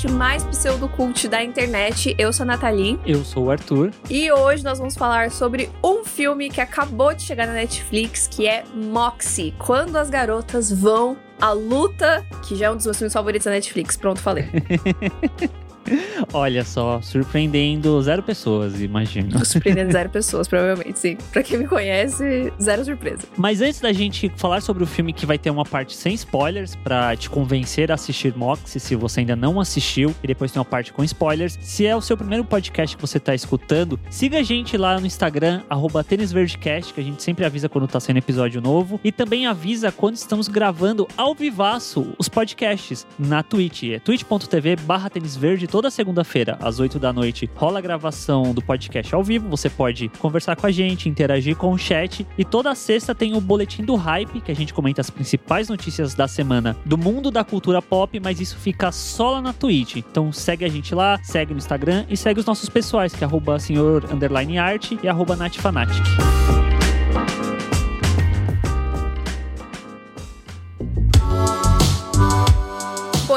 podcast mais pseudocult da internet. Eu sou a Nathalie. Eu sou o Arthur. E hoje nós vamos falar sobre um filme que acabou de chegar na Netflix, que é Moxie. Quando as garotas vão à luta, que já é um dos meus filmes favoritos da Netflix. Pronto, falei. Olha só, surpreendendo zero pessoas, imagino. Surpreendendo zero pessoas, provavelmente, sim. Pra quem me conhece, zero surpresa. Mas antes da gente falar sobre o filme que vai ter uma parte sem spoilers, pra te convencer a assistir Mox, se você ainda não assistiu, e depois tem uma parte com spoilers. Se é o seu primeiro podcast que você tá escutando, siga a gente lá no Instagram, arroba tênisverdecast, que a gente sempre avisa quando tá saindo episódio novo. E também avisa quando estamos gravando ao vivaço os podcasts na Twitch. É twitch.tv barra tênisverde toda segunda-feira, às 8 da noite, rola a gravação do podcast ao vivo. Você pode conversar com a gente, interagir com o chat. E toda sexta tem o Boletim do Hype, que a gente comenta as principais notícias da semana do mundo da cultura pop, mas isso fica só lá na Twitch. Então segue a gente lá, segue no Instagram e segue os nossos pessoais, que é arroba senhor underline art e arroba natfanatic.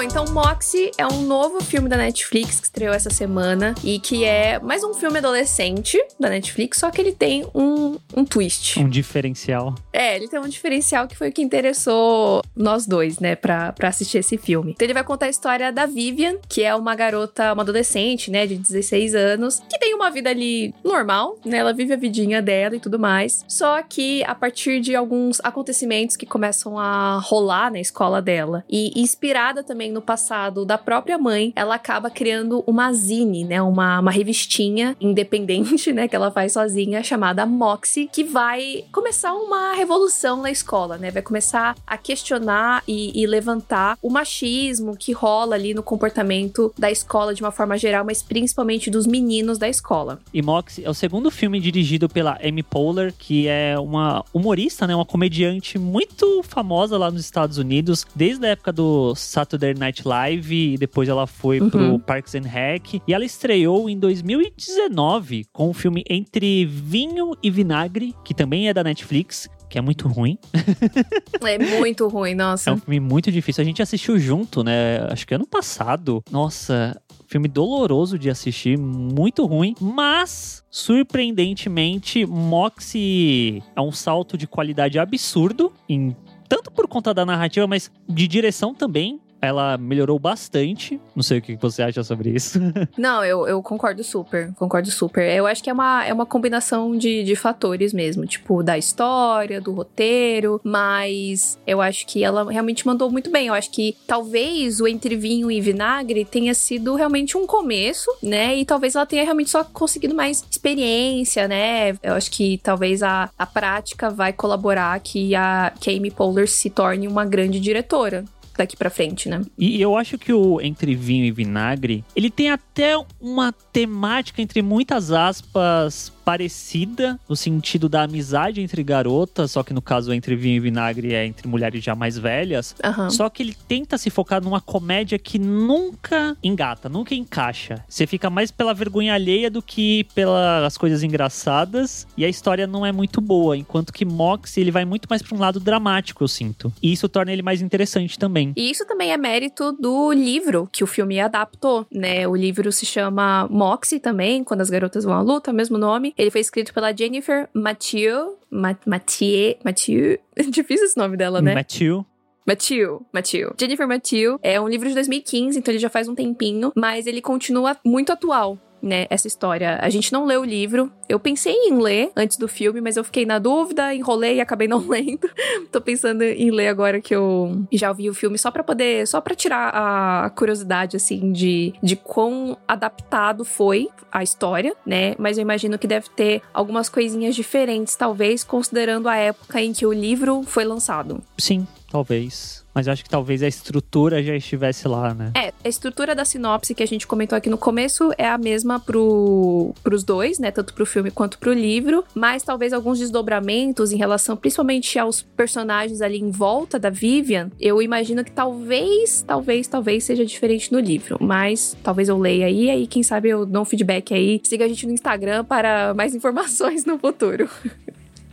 Então Moxie é um novo filme da Netflix que estreou essa semana e que é mais um filme adolescente da Netflix, só que ele tem um, um twist. Um diferencial. É, ele tem um diferencial que foi o que interessou nós dois, né, pra, pra assistir esse filme. Então ele vai contar a história da Vivian, que é uma garota, uma adolescente, né, de 16 anos, que tem uma vida ali normal, né, ela vive a vidinha dela e tudo mais. Só que a partir de alguns acontecimentos que começam a rolar na escola dela e inspirada também no passado da própria mãe, ela acaba criando uma zine, né, uma, uma revistinha independente, né, que ela faz sozinha, chamada Moxie, que vai começar uma revolução na escola, né, vai começar a questionar e, e levantar o machismo que rola ali no comportamento da escola de uma forma geral, mas principalmente dos meninos da escola. E Moxie é o segundo filme dirigido pela Amy Poehler, que é uma humorista, né, uma comediante muito famosa lá nos Estados Unidos, desde a época do Saturday Night Live e depois ela foi Uhum. pro Parks and Rec. E ela estreou em 2019 com o filme Entre Vinho e Vinagre, que também é da Netflix. Que é muito ruim. É muito ruim, É nossa. um filme muito difícil. A gente assistiu junto, né? Acho que ano passado. Nossa, filme doloroso de assistir, muito ruim. Mas, surpreendentemente, Moxie é um salto de qualidade absurdo. Em, tanto por conta da narrativa, mas de direção também. Ela melhorou bastante. Não sei o que você acha sobre isso. Não, eu, eu concordo super, concordo super. Eu acho que é uma, é uma combinação de, de fatores mesmo, tipo, da história, do roteiro, mas eu acho que ela realmente mandou muito bem. Eu acho que talvez o Entre Vinho e Vinagre tenha sido realmente um começo, né? E talvez ela tenha realmente só conseguido mais experiência, né? Eu acho que talvez a, a prática vai colaborar que a, Amy Poehler se torne uma grande diretora daqui pra frente, né? E eu acho que o Entre Vinho e Vinagre, ele tem até uma temática, entre muitas aspas, parecida, no sentido da amizade entre garotas, só que no caso Entre Vinho e Vinagre é entre mulheres já mais velhas. Aham. Só que ele tenta se focar numa comédia que nunca engata, nunca encaixa. Você fica mais pela vergonha alheia do que pelas coisas engraçadas. E a história não é muito boa. Enquanto que Mox, ele vai muito mais pra um lado dramático, eu sinto. E isso torna ele mais interessante também. E isso também é mérito do livro que o filme adaptou, né? O livro se chama Moxie também, quando as garotas vão à luta, o mesmo nome. Ele foi escrito pela Jennifer Mathieu. Ma Mathieu. Mathieu. Difícil esse nome dela, né? Matthew. Mathieu, Mathieu. Jennifer Mathieu é um livro de 2015, então ele já faz um tempinho, mas ele continua muito atual. Né, essa história. A gente não leu o livro. Eu pensei em ler antes do filme, mas eu fiquei na dúvida, enrolei e acabei não lendo. Tô pensando em ler agora que eu já ouvi o filme só pra poder, só pra tirar a curiosidade assim de de quão adaptado foi a história, né? Mas eu imagino que deve ter algumas coisinhas diferentes, talvez considerando a época em que o livro foi lançado. Sim, talvez. Mas eu acho que talvez a estrutura já estivesse lá, né? É, a estrutura da sinopse que a gente comentou aqui no começo é a mesma pro, pros dois, né? Tanto pro filme quanto pro livro. Mas talvez alguns desdobramentos em relação principalmente aos personagens ali em volta da Vivian. Eu imagino que talvez, talvez, talvez seja diferente no livro. Mas talvez eu leia aí, aí quem sabe eu dou um feedback aí. Siga a gente no Instagram para mais informações no futuro.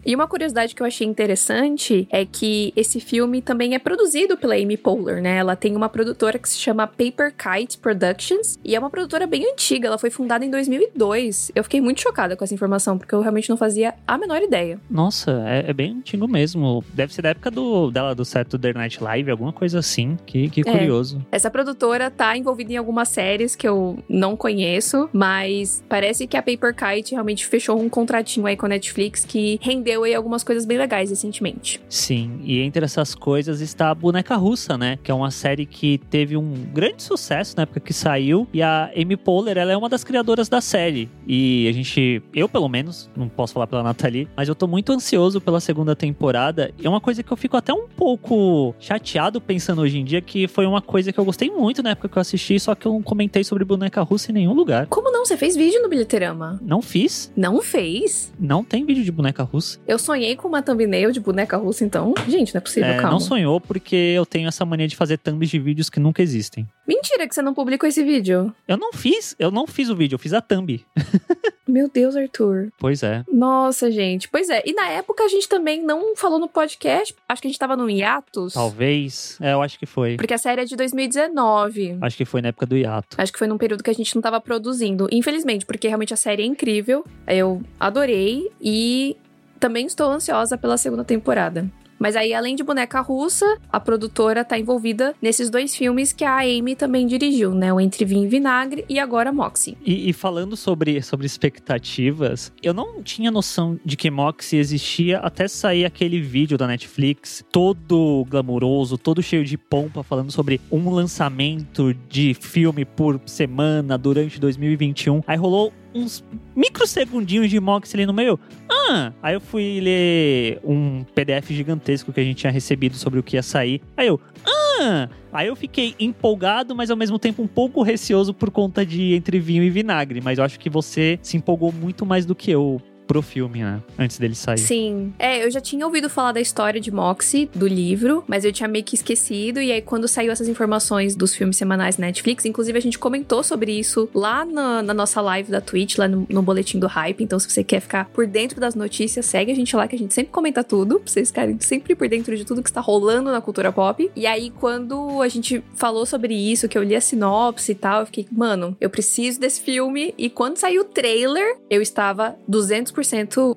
E uma curiosidade que eu achei interessante é que esse filme também é produzido pela Amy Poehler, né? Ela tem uma produtora que se chama Paper Kite Productions e é uma produtora bem antiga, ela foi fundada em 2002. Eu fiquei muito chocada com essa informação, porque eu realmente não fazia a menor ideia. Nossa, é, é bem antigo mesmo. Deve ser da época do, dela do Saturday Night Live, alguma coisa assim. Que, que É. curioso. Essa produtora tá envolvida em algumas séries que eu não conheço, mas parece que a Paper Kite realmente fechou um contratinho aí com a Netflix que rendeu aí algumas coisas bem legais recentemente. Sim, e entre essas coisas está a Boneca Russa, né? Que é uma série que teve um grande sucesso na época que saiu. E a Amy Poehler, ela é uma das criadoras da série. E a gente, eu pelo menos, não posso falar pela Nathalie, mas eu tô muito ansioso pela segunda temporada. E é uma coisa que eu fico até um pouco chateado pensando hoje em dia, que foi uma coisa que eu gostei muito na época que eu assisti, só que eu não comentei sobre Boneca Russa em nenhum lugar. Como não? Você fez vídeo no Bilheterama? Não fiz, Não fez? não tem vídeo de Boneca Russa. Eu sonhei com uma thumbnail de boneca russa, então. Gente, não é possível, É, calma. não sonhou porque eu tenho essa mania de fazer thumbs de vídeos que nunca existem. Mentira que você não publicou esse vídeo. Eu não fiz, eu não fiz o vídeo, eu fiz a thumb. Meu Deus, Arthur. Pois é. Nossa, gente. Pois é. E na época a gente também não falou no podcast. Acho que a gente tava no hiatus. Talvez. É, eu acho que foi. Porque a série é de 2019. Acho que foi na época do hiato. Acho que foi num período que a gente não tava produzindo. Infelizmente, porque realmente a série é incrível. Eu adorei e também estou ansiosa pela segunda temporada. Mas aí, além de Boneca Russa, a produtora tá envolvida nesses dois filmes que a Amy também dirigiu, né? O Entre Vinho e Vinagre e agora Moxie. E, e falando sobre, sobre expectativas, eu não tinha noção de que Moxie existia até sair aquele vídeo da Netflix, todo glamouroso, todo cheio de pompa, falando sobre um lançamento de filme por semana durante 2021. Aí rolou uns microsegundinhos de Moxie ali no meio. Ah! Aí eu fui ler um PDF gigantesco que a gente tinha recebido sobre o que ia sair. Aí eu. Ah! Aí eu fiquei empolgado, mas ao mesmo tempo um pouco receoso por conta de entre vinho e vinagre. Mas eu acho que você se empolgou muito mais do que eu pro filme, né? Antes dele sair. Sim. É, eu já tinha ouvido falar da história de Moxie, do livro, mas eu tinha meio que esquecido. E aí, quando saiu essas informações dos filmes semanais na Netflix, inclusive a gente comentou sobre isso lá na, na nossa live da Twitch, lá no, no Boletim do Hype. Então, se você quer ficar por dentro das notícias, segue a gente lá, que a gente sempre comenta tudo, pra vocês ficarem sempre por dentro de tudo que está rolando na cultura pop. E aí, quando a gente falou sobre isso, que eu li a sinopse e tal, eu fiquei, mano, eu preciso desse filme. E quando saiu o trailer, eu estava 200%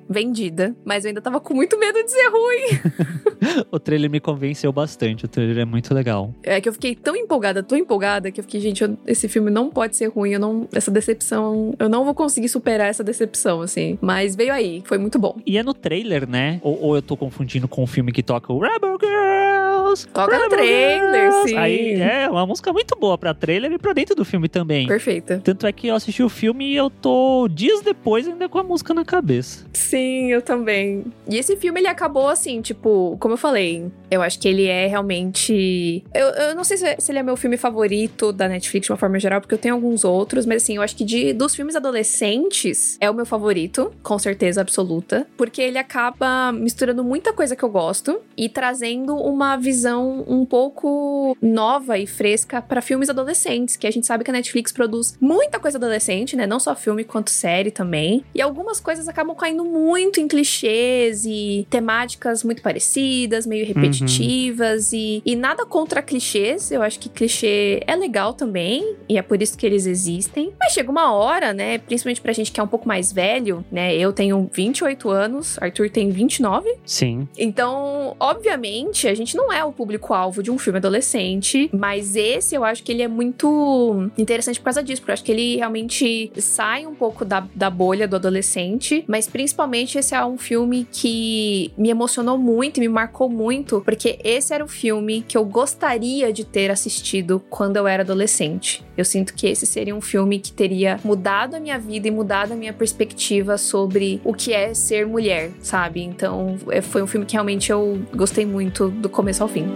vendida, mas eu ainda tava com muito medo de ser ruim. O trailer me convenceu bastante. O trailer é muito legal. É que eu fiquei tão empolgada, tão empolgada, que eu fiquei, gente, eu- esse filme não pode ser ruim, eu não, essa decepção, eu não vou conseguir superar essa decepção, assim. Mas veio aí, foi muito bom. E é no trailer, né? Ou, ou eu tô confundindo com o filme que toca o Rebel Girls? Toca no Rebel trailer, Girls. sim. Aí é uma música muito boa pra trailer e pra dentro do filme também. Perfeita. Tanto é que eu assisti o filme e eu tô dias depois ainda com a música na cabeça. Sim, eu também. E esse filme, ele acabou assim, tipo, como eu falei, eu acho que ele é realmente. Eu, eu não sei se, se ele é meu filme favorito da Netflix de uma forma geral, porque eu tenho alguns outros, mas assim, eu acho que de, dos filmes adolescentes é o meu favorito, com certeza absoluta, porque ele acaba misturando muita coisa que eu gosto e trazendo uma visão um pouco nova e fresca pra filmes adolescentes, que a gente sabe que a Netflix produz muita coisa adolescente, né? Não só filme quanto série também. E algumas coisas acabam caindo muito em clichês e temáticas muito parecidas, meio repetitivas e, e nada contra clichês. Eu acho que clichê é legal também e é por isso que eles existem. Mas chega uma hora, né? Principalmente pra gente que é um pouco mais velho, né? Eu tenho 28 anos, Arthur tem 29. Sim. Então, obviamente, a gente não é o público-alvo de um filme adolescente, mas esse eu acho que ele é muito interessante por causa disso, porque eu acho que ele realmente sai um pouco da, da bolha do adolescente, mas principalmente esse é um filme que me emocionou muito me marcou muito, porque esse era o filme que eu gostaria de ter assistido quando eu era adolescente. Eu sinto que esse seria um filme que teria mudado a minha vida e mudado a minha perspectiva sobre o que é ser mulher, sabe? Então, é- foi um filme que realmente eu gostei muito do começo ao fim.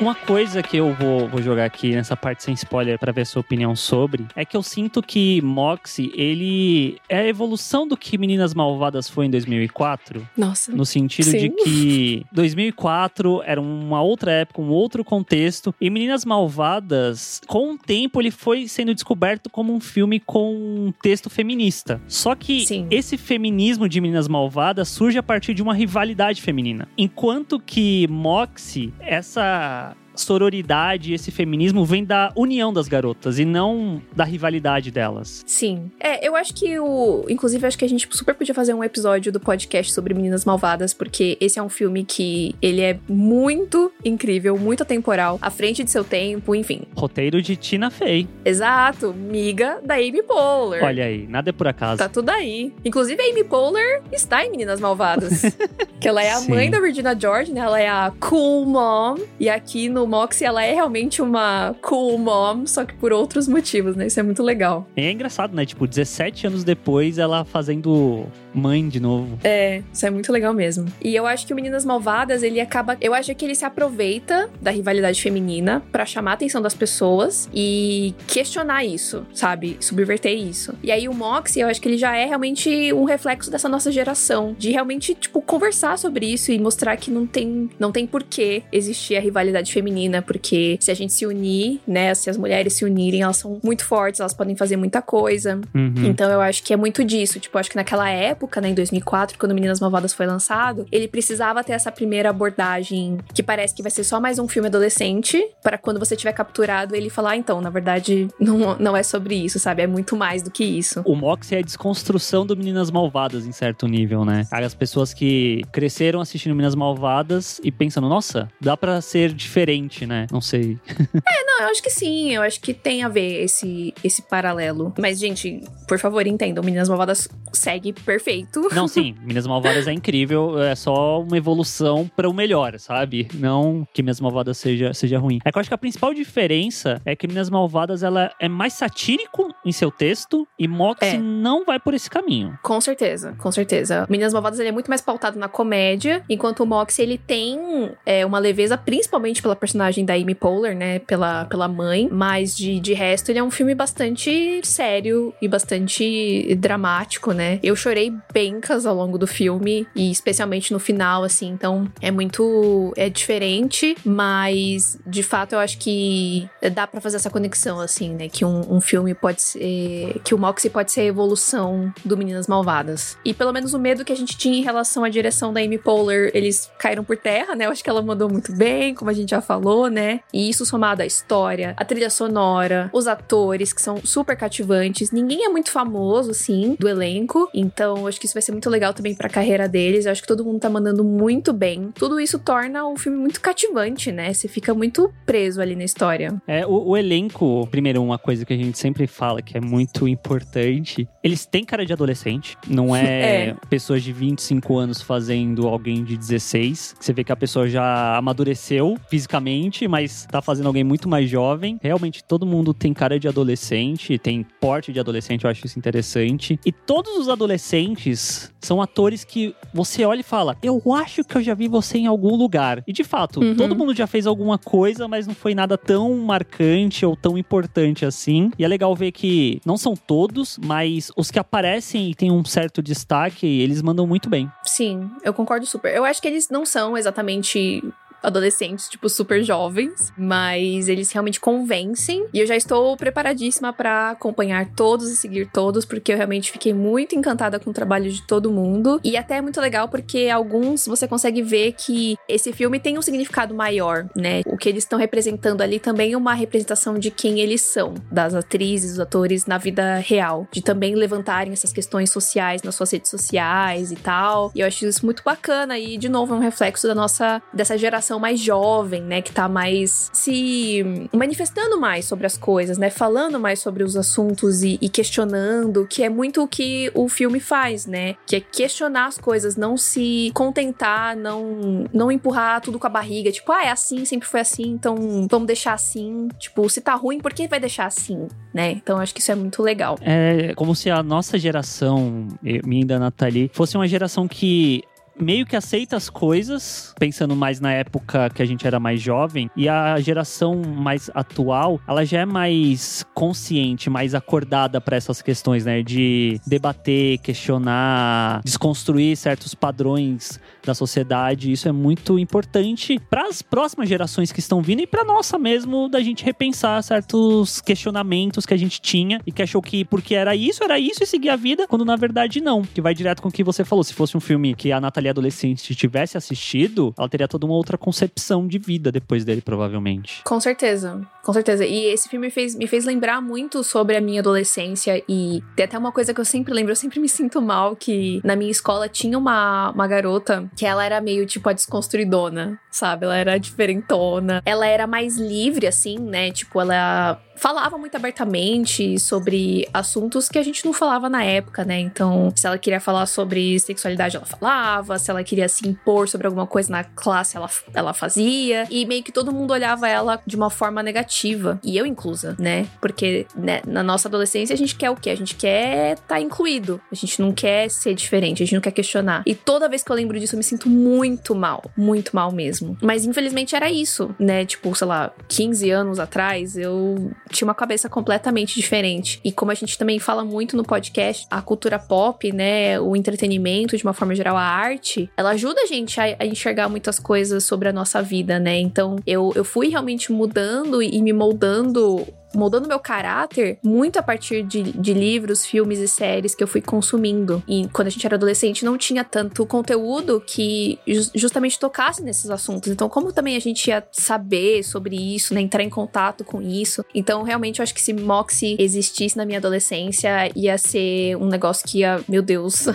Uma coisa que eu vou, vou jogar aqui nessa parte sem spoiler para ver sua opinião sobre é que eu sinto que Moxie, ele é a evolução do que Meninas Malvadas foi em 2004. Nossa. No sentido Sim. de que 2004 era uma outra época, um outro contexto. E Meninas Malvadas, com o tempo, ele foi sendo descoberto como um filme com um texto feminista. Só que Sim. esse feminismo de Meninas Malvadas surge a partir de uma rivalidade feminina. Enquanto que Moxie, essa sororidade, esse feminismo vem da união das garotas e não da rivalidade delas. Sim. É, eu acho que o. Inclusive, acho que a gente super podia fazer um episódio do podcast sobre Meninas Malvadas, porque esse é um filme que ele é muito incrível, muito atemporal, à frente de seu tempo, enfim. Roteiro de Tina Fey. Exato, miga da Amy Poehler. Olha aí, nada é por acaso. Tá tudo aí. Inclusive, a Amy Poehler está em Meninas Malvadas. que ela é a Sim. mãe da Regina George, né? Ela é a cool mom. E aqui no Moxie, ela é realmente uma cool mom, só que por outros motivos, né? Isso é muito legal. E é engraçado, né? Tipo, 17 anos depois, ela fazendo mãe de novo. É, isso é muito legal mesmo. E eu acho que o Meninas Malvadas, ele acaba. Eu acho que ele se aproveita da rivalidade feminina pra chamar a atenção das pessoas e questionar isso, sabe? Subverter isso. E aí o Moxie, eu acho que ele já é realmente um reflexo dessa nossa geração. De realmente, tipo, conversar sobre isso e mostrar que não tem, não tem porquê existir a rivalidade feminina, porque se a gente se unir, né? Se as mulheres se unirem, elas são muito fortes, elas podem fazer muita coisa. Uhum. Então eu acho que é muito disso. Tipo, eu acho que naquela época, né, em 2004, quando Meninas Malvadas foi lançado, ele precisava ter essa primeira abordagem que parece que vai ser só mais um filme adolescente, para quando você tiver capturado ele falar, ah, então, na verdade, não, não é sobre isso, sabe? É muito mais do que isso. O Mox é a desconstrução do Meninas Malvadas em certo nível, né? As pessoas que cresceram assistindo Meninas Malvadas e pensando, nossa, dá pra ser diferente, né? Não sei. Não, eu acho que sim, eu acho que tem a ver esse, esse paralelo. Mas, gente, por favor, entendam, Meninas Malvadas segue perfeito. Não, sim, Meninas Malvadas é incrível, é só uma evolução para o melhor, sabe? Não que Meninas Malvadas seja, seja ruim. É que eu acho que a principal diferença é que Meninas Malvadas ela é mais satírico em seu texto e Moxie É. não vai por esse caminho. Com certeza, com certeza. Meninas Malvadas ele é muito mais pautado na comédia, enquanto o Moxie ele tem é, uma leveza, principalmente pela personagem da Amy Poehler, né, pela, pela mãe, mas de, de resto ele é um filme bastante sério e bastante dramático, né. Eu chorei bencas ao longo do filme e especialmente no final, assim, então é muito é diferente, mas de fato eu acho que dá pra fazer essa conexão, assim, né, que um, um filme pode ser que o Moxie pode ser a evolução do Meninas Malvadas. E pelo menos o medo que a gente tinha em relação à direção da Amy Poehler, eles caíram por terra, né? Eu acho que ela mandou muito bem, como a gente já falou, né? E isso somado à história, a trilha sonora, os atores que são super cativantes. Ninguém é muito famoso, assim, do elenco. Então, acho que isso vai ser muito legal também pra carreira deles. Eu acho que todo mundo tá mandando muito bem. Tudo isso torna o filme muito cativante, né? Você fica muito preso ali na história. É, o, o elenco, primeiro, uma coisa que a gente sempre fala que é muito importante, eles têm cara de adolescente, não é, É. pessoas de 25 anos fazendo alguém de 16. Você vê que a pessoa já amadureceu fisicamente, mas tá fazendo alguém muito mais jovem. Realmente, todo mundo tem cara de adolescente, tem porte de adolescente, eu acho isso interessante. E todos os adolescentes são atores que você olha e fala: Eu acho que eu já vi você em algum lugar. E de fato, Uhum. todo mundo já fez alguma coisa, mas não foi nada tão marcante ou tão importante assim. E é legal ver que não são todos, mas os que aparecem e têm um certo destaque, eles mandam muito bem. Sim, eu concordo super. Eu acho que eles não são exatamente adolescentes, tipo, super jovens, mas eles realmente convencem. E eu já estou preparadíssima pra acompanhar todos e seguir todos, porque eu realmente fiquei muito encantada com o trabalho de todo mundo. E até é muito legal porque alguns você consegue ver que esse filme tem um significado maior, né? O que eles estão representando ali também é uma representação de quem eles são, das atrizes, dos atores na vida real, de também levantarem essas questões sociais nas suas redes sociais e tal. E eu acho isso muito bacana e de novo é um reflexo da nossa dessa geração mais jovem, né, que tá mais se manifestando mais sobre as coisas, né, falando mais sobre os assuntos e, e questionando, que é muito o que o filme faz, né, que é questionar as coisas, não se contentar, não não empurrar tudo com a barriga, tipo, ah, é assim, sempre foi assim, então vamos deixar assim, tipo, se tá ruim, por que vai deixar assim, né? Então acho que isso é muito legal. É como se a nossa geração, minha e da Nathalie, fosse uma geração que meio que aceita as coisas, pensando mais na época que a gente era mais jovem, e a geração mais atual, ela já é mais consciente, mais acordada para essas questões, né? De debater, questionar, desconstruir certos padrões da sociedade. Isso é muito importante para as próximas gerações que estão vindo e para nossa mesmo da gente repensar certos questionamentos que a gente tinha e que achou que porque era isso, era isso e seguir a vida, quando na verdade não. Que vai direto com o que você falou. Se fosse um filme que a Natalia adolescente tivesse assistido, ela teria toda uma outra concepção de vida depois dele, provavelmente. Com certeza, com certeza. E esse filme fez, me fez lembrar muito sobre a minha adolescência e tem até uma coisa que eu sempre lembro, eu sempre me sinto mal que na minha escola tinha uma, uma garota que ela era meio tipo a desconstruidona, sabe? Ela era diferentona. Ela era mais livre, assim, né? Tipo, ela falava muito abertamente sobre assuntos que a gente não falava na época, né? Então, se ela queria falar sobre sexualidade, ela falava. Se ela queria se impor sobre alguma coisa na classe, ela, ela fazia. E meio que todo mundo olhava ela de uma forma negativa. E eu inclusa, né? Porque né, na nossa adolescência a gente quer o quê? A gente quer estar tá incluído. A gente não quer ser diferente, a gente não quer questionar. E toda vez que eu lembro disso, eu me sinto muito mal. Muito mal mesmo. Mas infelizmente era isso, né? Tipo, sei lá, 15 anos atrás, eu tinha uma cabeça completamente diferente. E como a gente também fala muito no podcast, a cultura pop, né, o entretenimento, de uma forma geral, a arte, ela ajuda a gente a, a enxergar muitas coisas sobre a nossa vida, né? Então eu, eu fui realmente mudando e me moldando moldando meu caráter muito a partir de, de livros, filmes e séries que eu fui consumindo. E quando a gente era adolescente, não tinha tanto conteúdo que justamente tocasse nesses assuntos. Então, como também a gente ia saber sobre isso, né? Entrar em contato com isso. Então, realmente, eu acho que se Moxie existisse na minha adolescência, ia ser um negócio que ia, meu Deus,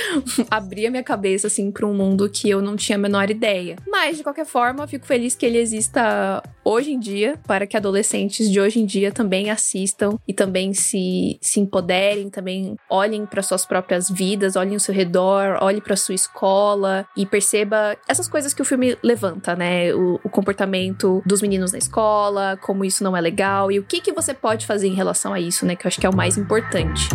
abrir a minha cabeça, assim, pra um mundo que eu não tinha a menor ideia. Mas, de qualquer forma, fico feliz que ele exista hoje em dia, para que adolescentes de hoje em dia dia também assistam e também se, se empoderem, também olhem para suas próprias vidas, olhem ao seu redor, olhem para sua escola e perceba essas coisas que o filme levanta, né? O, o, comportamento dos meninos na escola, como isso não é legal e o que, que você pode fazer em relação a isso, né? Que eu acho que é o mais importante.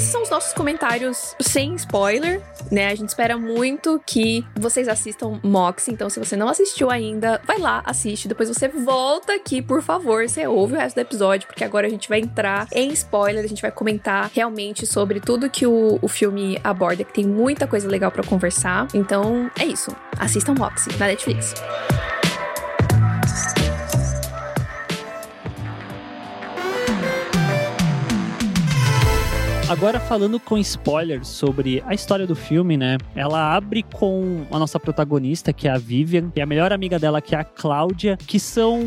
Esses são os nossos comentários sem spoiler, né? A gente espera muito que vocês assistam Mox. Então, se você não assistiu ainda, vai lá, assiste. Depois você volta aqui, por favor. Você ouve o resto do episódio, porque agora a gente vai entrar em spoiler. A gente vai comentar realmente sobre tudo que o, o filme aborda, que tem muita coisa legal para conversar. Então, é isso. Assistam Moxie na Netflix. Agora falando com spoilers sobre a história do filme, né? Ela abre com a nossa protagonista, que é a Vivian, e a melhor amiga dela, que é a Cláudia, que são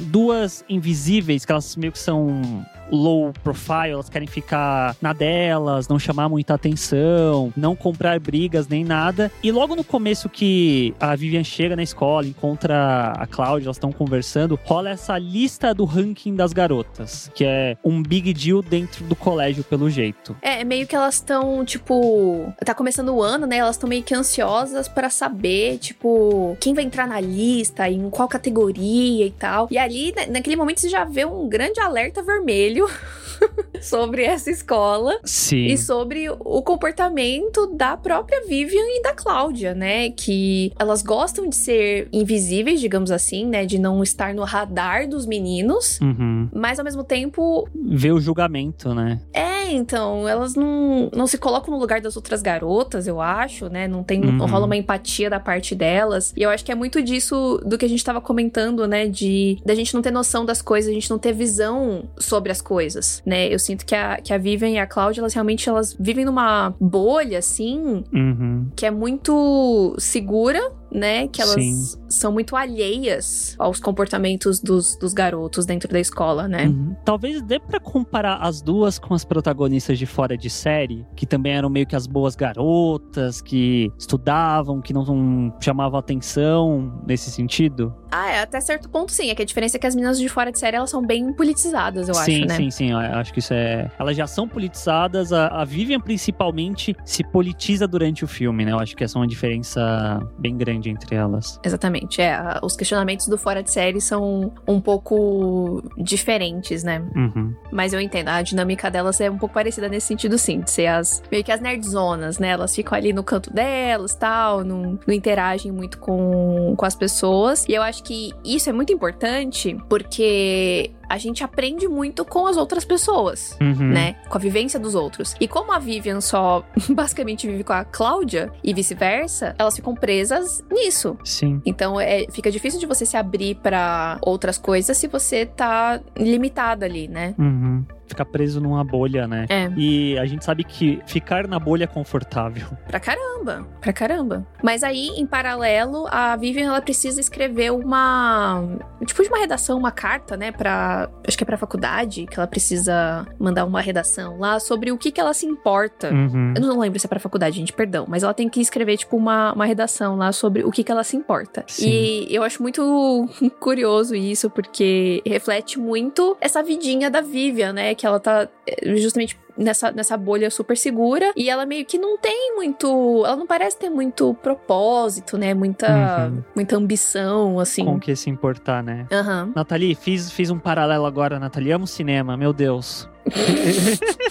duas invisíveis, que elas meio que são low profile, elas querem ficar na delas, não chamar muita atenção, não comprar brigas nem nada. E logo no começo que a Vivian chega na escola, encontra a Cláudia, elas estão conversando, rola essa lista do ranking das garotas, que é um big deal dentro do colégio, pelo jeito. É, meio que elas estão, tipo, tá começando o ano, né? Elas estão meio que ansiosas para saber, tipo, quem vai entrar na lista, em qual categoria e tal. E ali, né, naquele momento, você já vê um grande alerta vermelho sobre essa escola Sim. e sobre o comportamento da própria Vivian e da Cláudia, né? Que elas gostam de ser invisíveis, digamos assim, né? De não estar no radar dos meninos, uhum. mas ao mesmo tempo. Ver o julgamento, né? É, então, elas não, não se colocam no lugar das outras garotas, eu acho, né? Não tem. Uhum. Não rola uma empatia da parte delas. E eu acho que é muito disso do que a gente tava comentando, né? De da gente não ter noção das coisas, a gente não ter visão sobre as coisas, né? Eu sinto que a, que a Vivian e a Cláudia, elas realmente elas vivem numa bolha, assim, uhum. que é muito segura, né? Que elas Sim. são muito alheias aos comportamentos dos, dos garotos dentro da escola, né? Uhum. Talvez dê pra comparar as duas com as protagonistas de fora de série, que também eram meio que as boas garotas, que estudavam, que não chamavam atenção nesse sentido. Ah, é, até certo ponto sim. É que a diferença é que as meninas de fora de série, elas são bem politizadas, eu sim, acho, né? Sim, sim, sim. Acho que isso é... Elas já são politizadas. A, a Vivian, principalmente, se politiza durante o filme, né? Eu acho que essa é uma diferença bem grande entre elas. Exatamente. É, os questionamentos do fora de série são um pouco diferentes, né? Uhum. Mas eu entendo, a dinâmica delas é um pouco parecida nesse sentido, sim. De ser as meio que as nerdzonas, né? Elas ficam ali no canto delas tal, não, não interagem muito com, com as pessoas. E eu acho que isso é muito importante porque a gente aprende muito com as outras pessoas, Uhum. né? Com a vivência dos outros. E como a Vivian só basicamente vive com a Cláudia e vice-versa, elas ficam presas nisso. Sim. Então é, fica difícil de você se abrir pra outras coisas se você tá limitada ali, né? Uhum. Ficar preso numa bolha, né? É. E a gente sabe que ficar na bolha é confortável. Pra caramba, pra caramba. Mas aí, em paralelo, a Vivian ela precisa escrever uma. Tipo de uma redação, uma carta, né? Pra. Acho que é pra faculdade, que ela precisa mandar uma redação lá sobre o que, que ela se importa. Uhum. Eu não lembro se é pra faculdade, gente, perdão. Mas ela tem que escrever, tipo, uma, uma redação lá sobre o que, que ela se importa. Sim. E eu acho muito curioso isso, porque reflete muito essa vidinha da Vivian, né? Que ela tá eh, justamente nessa, nessa bolha super segura. E ela meio que não tem muito. Ela não parece ter muito propósito, né? Muita, Uhum. muita ambição, assim. Com o que se importar, né? Aham. Nathalie, fiz, fiz um paralelo agora, Nathalie. Amo cinema, meu Deus.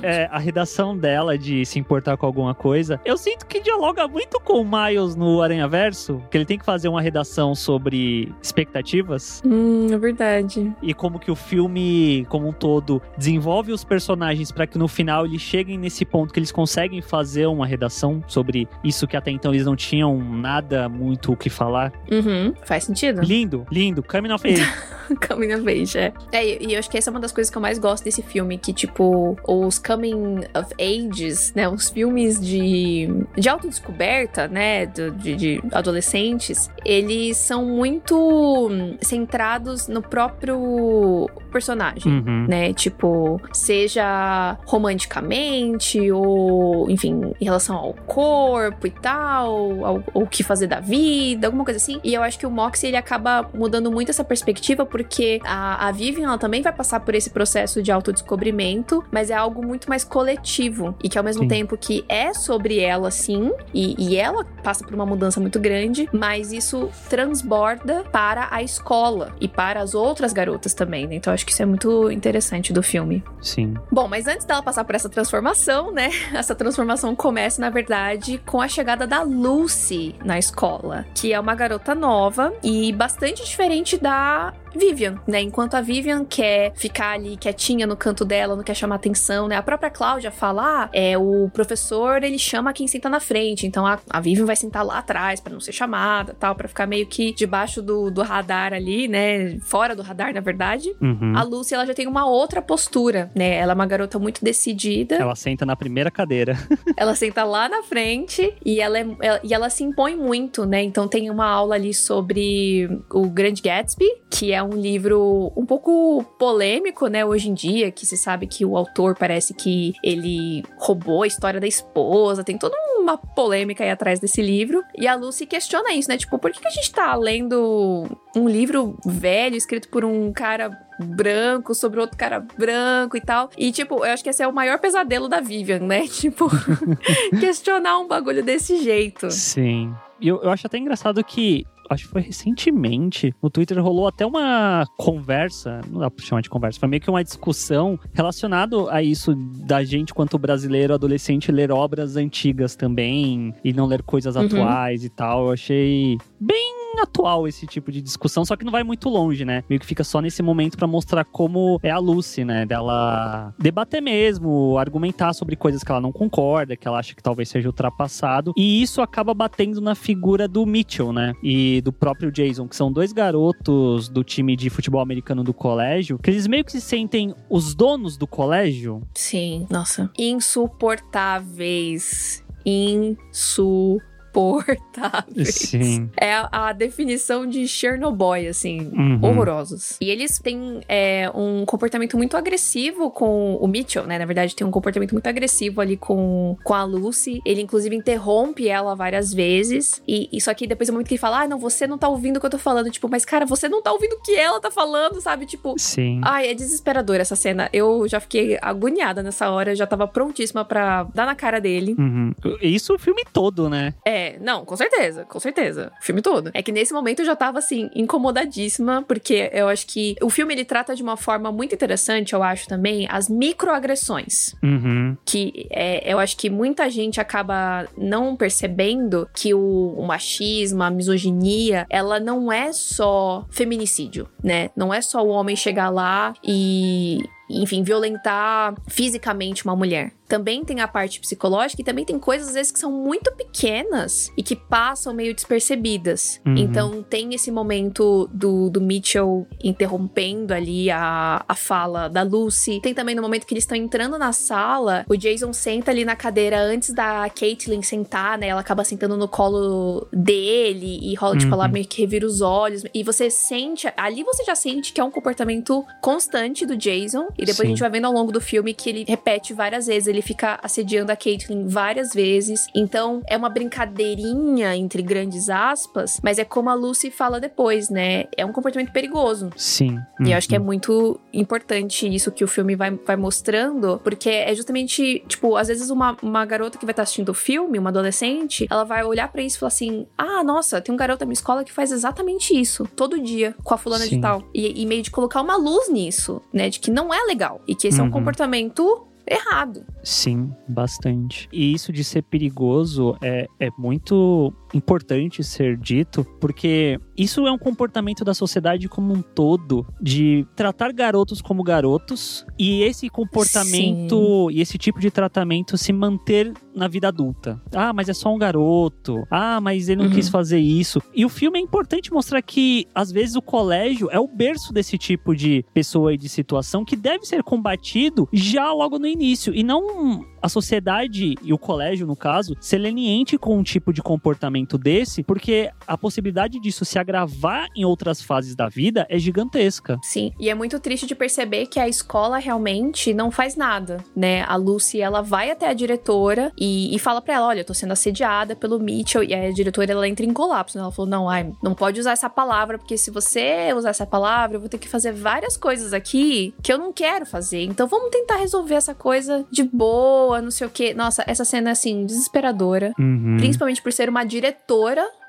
É, a redação dela de se importar com alguma coisa, eu sinto que dialoga muito com o Miles no Aranha Verso, que ele tem que fazer uma redação sobre expectativas Hum, é verdade. e como que o filme como um todo desenvolve os personagens para que no final eles cheguem nesse ponto que eles conseguem fazer uma redação sobre isso que até então eles não tinham nada muito o que falar. Uhum. Faz sentido? Lindo, lindo, coming of age. Coming of age, é. É, e eu acho que essa é uma das coisas que eu mais gosto desse filme, que, tipo, os coming of ages, né, os filmes de, de autodescoberta, né, do- de, de adolescentes, eles são muito centrados no próprio personagem. Uhum. Né, tipo, seja romanticamente ou, enfim, em relação ao corpo e tal, ao, ao que fazer da vida, alguma coisa assim. E eu acho que o Moxie ele acaba mudando muito essa perspectiva porque a, a Vivian ela também vai passar por esse processo de autodescobrimento, mas é algo muito mais coletivo e que ao mesmo Sim. tempo que é sobre ela sim e, e ela passa por uma mudança muito grande, mas isso transborda para a escola e para as outras garotas também, né? Então acho que isso é muito interessante do filme. Sim. Bom, mas antes dela passar por essa transformação, né? Essa transformação começa, na verdade, com a chegada da Lucy na escola, que é uma garota nova e bastante diferente da Vivian, né? Enquanto a Vivian quer ficar ali quietinha no canto dela, não quer chamar atenção, né? A própria Cláudia fala, ah, é o professor, ele chama quem senta na frente, então a, a Vivian vai sentar lá atrás pra não ser chamada, tal, pra ficar meio que debaixo do, do radar ali, né? Fora do radar, na verdade. Uhum. A Lucy, ela já tem uma outra postura, né? Ela é uma garota muito decidida. Ela senta na primeira cadeira. Ela senta lá na frente e ela, é- ela- e ela se impõe muito, né? Então tem uma aula ali sobre o Grande Gatsby, que é um livro um pouco polêmico, né? Hoje em dia, que se sabe que o autor parece que ele roubou a história da esposa, tem toda uma polêmica aí atrás desse livro. E a Lucy questiona isso, né? Tipo, por que, que a gente tá lendo um livro velho escrito por um cara branco sobre outro cara branco e tal. E, tipo, eu acho que esse é o maior pesadelo da Vivian, né? Tipo, questionar um bagulho desse jeito. Sim. E eu, eu acho até engraçado que. Acho que foi recentemente. No Twitter rolou até uma conversa. Não dá pra chamar de conversa. Foi meio que uma discussão relacionado a isso da gente, quanto brasileiro adolescente, ler obras antigas também. E não ler coisas Uhum. atuais e tal. Eu achei bem atual esse tipo de discussão, só que não vai muito longe, né? Meio que fica só nesse momento pra mostrar como é a Lucy, né? Dela debater mesmo, argumentar sobre coisas que ela não concorda, que ela acha que talvez seja ultrapassado. E isso acaba batendo na figura do Mitchell, né? E do próprio Jason, que são dois garotos do time de futebol americano do colégio, que eles meio que se sentem os donos do colégio. Sim, nossa. Insuportáveis. Insuportáveis. Sim. É a, a definição de Chernobyl, assim. Uhum. Horrorosos. E eles têm é, um comportamento muito agressivo com o Mitchell, né? Na verdade, tem um comportamento muito agressivo ali com, com a Lucy. Ele, inclusive, interrompe ela várias vezes. E, e só que depois é o momento que ele fala: Ah, não, você não tá ouvindo o que eu tô falando. Tipo, mas cara, você não tá ouvindo o que ela tá falando, sabe? Tipo. Sim. Ai, é desesperador essa cena. Eu já fiquei agoniada nessa hora, já tava prontíssima pra dar na cara dele. Uhum. Isso o filme todo, né? É, É, não, com certeza, com certeza. O filme todo. É que nesse momento eu já tava, assim, incomodadíssima, porque eu acho que o filme ele trata de uma forma muito interessante, eu acho também, as microagressões. Uhum. Que é, eu acho que muita gente acaba não percebendo que o, o machismo, a misoginia, ela não é só feminicídio, né? Não é só o homem chegar lá e enfim, violentar fisicamente uma mulher também tem a parte psicológica e também tem coisas às vezes que são muito pequenas e que passam meio despercebidas. Uhum. Então tem esse momento do, do Mitchell interrompendo ali a, a fala da Lucy. Tem também no momento que eles estão entrando na sala, o Jason senta ali na cadeira antes da Caitlyn sentar, né? Ela acaba sentando no colo dele e rola, uhum. tipo, ela uhum. meio que revira os olhos. E você sente, ali você já sente que é um comportamento constante do Jason. E depois Sim. a gente vai vendo ao longo do filme que ele repete várias vezes. Ele fica assediando a Caitlyn várias vezes. Então, é uma brincadeirinha entre grandes aspas, mas é como a Lucy fala depois, né? É um comportamento perigoso. Sim. Uhum. E eu acho que é uhum. muito importante isso que o filme vai, vai mostrando, porque é justamente, tipo, às vezes uma, uma garota que vai estar assistindo o filme, uma adolescente, ela vai olhar para isso e falar assim: ah, nossa, tem um garoto da minha escola que faz exatamente isso, todo dia, com a fulana Sim. de tal. E, e meio de colocar uma luz nisso, né? De que não é legal. E que esse uhum. é um uhum. comportamento errado. Sim, bastante. E isso de ser perigoso é, é muito importante ser dito, porque isso é um comportamento da sociedade como um todo, de tratar garotos como garotos, e esse comportamento Sim. e esse tipo de tratamento se manter na vida adulta. Ah, mas é só um garoto. Ah, mas ele não uhum. quis fazer isso. E o filme é importante mostrar que, às vezes, o colégio é o berço desse tipo de pessoa e de situação que deve ser combatido já logo no início, e não a sociedade e o colégio, no caso, ser leniente com um tipo de comportamento desse, porque a possibilidade disso se agravar em outras fases da vida é gigantesca. Sim, e é muito triste de perceber que a escola realmente não faz nada, né? A Lucy, ela vai até a diretora e, e fala para ela, olha, eu tô sendo assediada pelo Mitchell, e a diretora, ela entra em colapso, né? Ela falou, não, ai, não pode usar essa palavra, porque se você usar essa palavra, eu vou ter que fazer várias coisas aqui que eu não quero fazer, então vamos tentar resolver essa coisa de boa, não sei o quê. Nossa, essa cena, assim, desesperadora. Uhum. Principalmente por ser uma diretora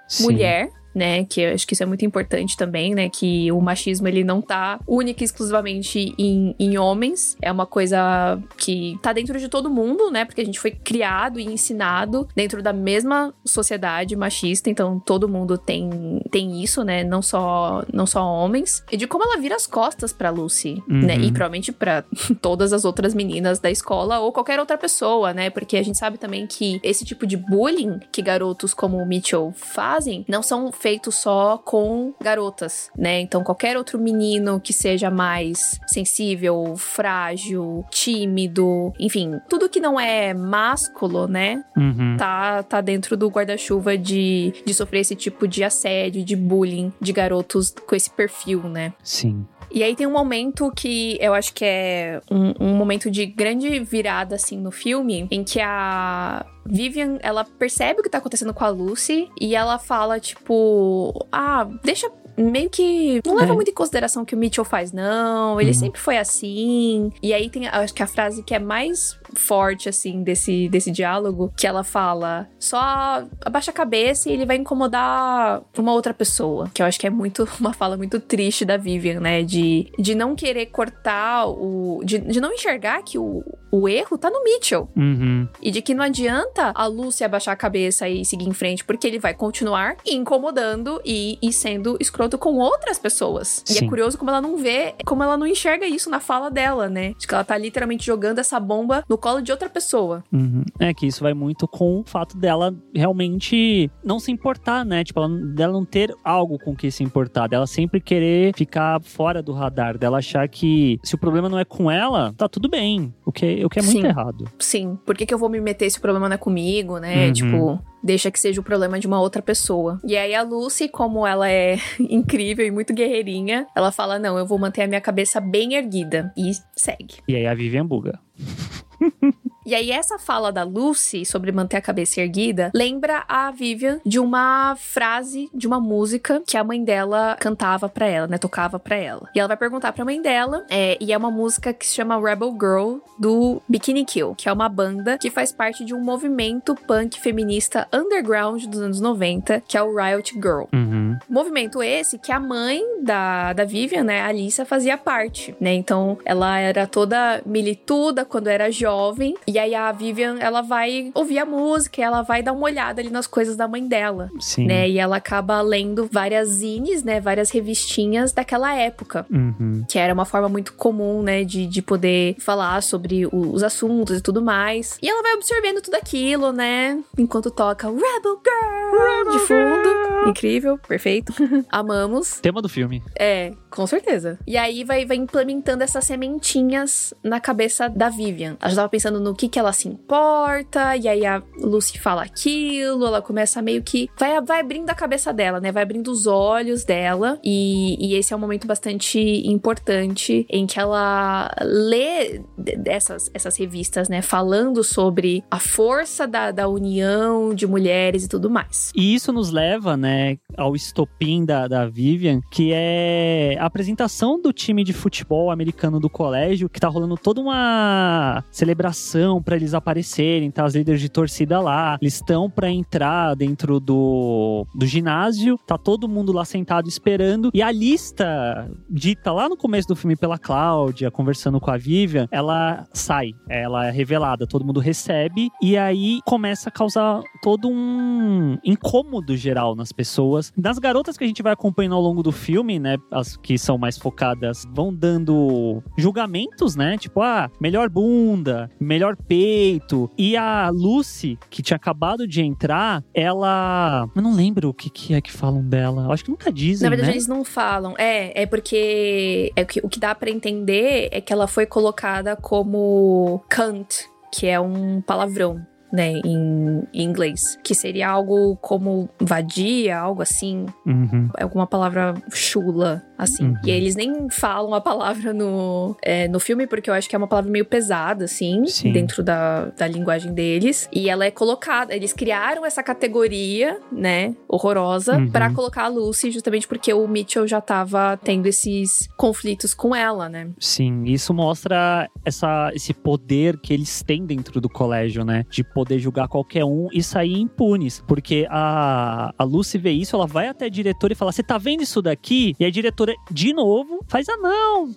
Sim. mulher né? Que eu acho que isso é muito importante também, né? Que o machismo ele não tá única e exclusivamente em, em homens. É uma coisa que tá dentro de todo mundo, né? Porque a gente foi criado e ensinado dentro da mesma sociedade machista, então todo mundo tem, tem isso, né? Não só, não só homens. E de como ela vira as costas pra Lucy, uhum. né? E provavelmente para todas as outras meninas da escola ou qualquer outra pessoa, né? Porque a gente sabe também que esse tipo de bullying que garotos como o Mitchell fazem não são feito só com garotas, né? Então qualquer outro menino que seja mais sensível, frágil, tímido, enfim, tudo que não é másculo, né? Uhum. Tá, tá dentro do guarda-chuva de, de sofrer esse tipo de assédio, de bullying de garotos com esse perfil, né? Sim. E aí tem um momento que eu acho que é um, um momento de grande virada, assim, no filme, em que a Vivian, ela percebe o que tá acontecendo com a Lucy e ela fala, tipo, ah, deixa meio que não leva é. muito em consideração o que o Mitchell faz, não. Ele uhum. sempre foi assim. E aí tem, acho que a frase que é mais forte, assim, desse, desse diálogo, que ela fala: só abaixa a cabeça e ele vai incomodar uma outra pessoa. Que eu acho que é muito uma fala muito triste da Vivian, né? De, de não querer cortar o. De, de não enxergar que o, o erro tá no Mitchell. Uhum. E de que não adianta a Lucy abaixar a cabeça e seguir em frente, porque ele vai continuar incomodando e, e sendo escroto com outras pessoas. Sim. E é curioso como ela não vê, como ela não enxerga isso na fala dela, né? De que ela tá literalmente jogando essa bomba no colo de outra pessoa. Uhum. É que isso vai muito com o fato dela realmente não se importar, né? Tipo, ela, dela não ter algo com que se importar, dela sempre querer ficar fora do radar, dela achar que se o problema não é com ela, tá tudo bem. O que, o que é muito Sim. errado. Sim. Por que, que eu vou me meter se o problema não é comigo, né? Uhum. Tipo, deixa que seja o problema de uma outra pessoa. E aí a Lucy, como ela é incrível e muito guerreirinha, ela fala: Não, eu vou manter a minha cabeça bem erguida. E segue. E aí a Vivian buga. E aí, essa fala da Lucy sobre manter a cabeça erguida lembra a Vivian de uma frase de uma música que a mãe dela cantava pra ela, né? Tocava pra ela. E ela vai perguntar pra mãe dela, é, e é uma música que se chama Rebel Girl do Bikini Kill, que é uma banda que faz parte de um movimento punk feminista underground dos anos 90, que é o Riot Girl. Uhum. Movimento esse que a mãe da, da Vivian, né, a Alissa, fazia parte, né? Então ela era toda milituda quando era jovem. E aí a Vivian, ela vai ouvir a música, ela vai dar uma olhada ali nas coisas da mãe dela. Sim. Né? E ela acaba lendo várias zines, né? Várias revistinhas daquela época. Uhum. Que era uma forma muito comum, né? De, de poder falar sobre o- os assuntos e tudo mais. E ela vai absorvendo tudo aquilo, né? Enquanto toca Rebel Girl de fundo. Incrível, perfeito. Amamos. Tema do filme. É, com certeza. E aí vai, vai implementando essas sementinhas na cabeça da Vivian. Ela já tava pensando no que que ela se importa, e aí a Lucy fala aquilo, ela começa meio que. Vai, vai abrindo a cabeça dela, né? Vai abrindo os olhos dela. E, e esse é um momento bastante importante em que ela lê dessas essas revistas, né? Falando sobre a força da, da união de mulheres e tudo mais. E isso nos leva, né, ao estopim da, da Vivian, que é a apresentação do time de futebol americano do colégio, que tá rolando toda uma celebração pra eles aparecerem, tá? Os líderes de torcida lá, eles estão pra entrar dentro do, do ginásio, tá todo mundo lá sentado esperando, e a lista dita lá no começo do filme pela Cláudia, conversando com a Vivian, ela sai, ela é revelada, todo mundo recebe, e aí começa a causar todo um incômodo geral nas pessoas. Das garotas que a gente vai acompanhando ao longo do filme, né, as que são mais focadas, vão dando julgamentos, né, tipo, ah, melhor bunda, melhor peito, e a Lucy, que tinha acabado de entrar, ela... Eu não lembro o que, que é que falam dela, eu acho que nunca dizem, Na verdade, né? eles não falam. É, é porque é o que, o que dá pra entender é que ela foi colocada como cunt, que é um palavrão. Né, em, em inglês, que seria algo como vadia, algo assim, Uhum. alguma palavra chula, assim. Uhum. E eles nem falam a palavra no, é, no filme, porque eu acho que é uma palavra meio pesada, assim, Sim. dentro da, da linguagem deles. E ela é colocada, eles criaram essa categoria, né, horrorosa, Uhum. pra colocar a Lucy, justamente porque o Mitchell já tava tendo esses conflitos com ela, né? Sim, isso mostra essa, esse poder que eles têm dentro do colégio, né? De poder julgar qualquer um e sair impunes. Porque a, a Lucy vê isso, ela vai até a diretora e fala: Você tá vendo isso daqui? E a diretora, de novo, faz: Ah, não.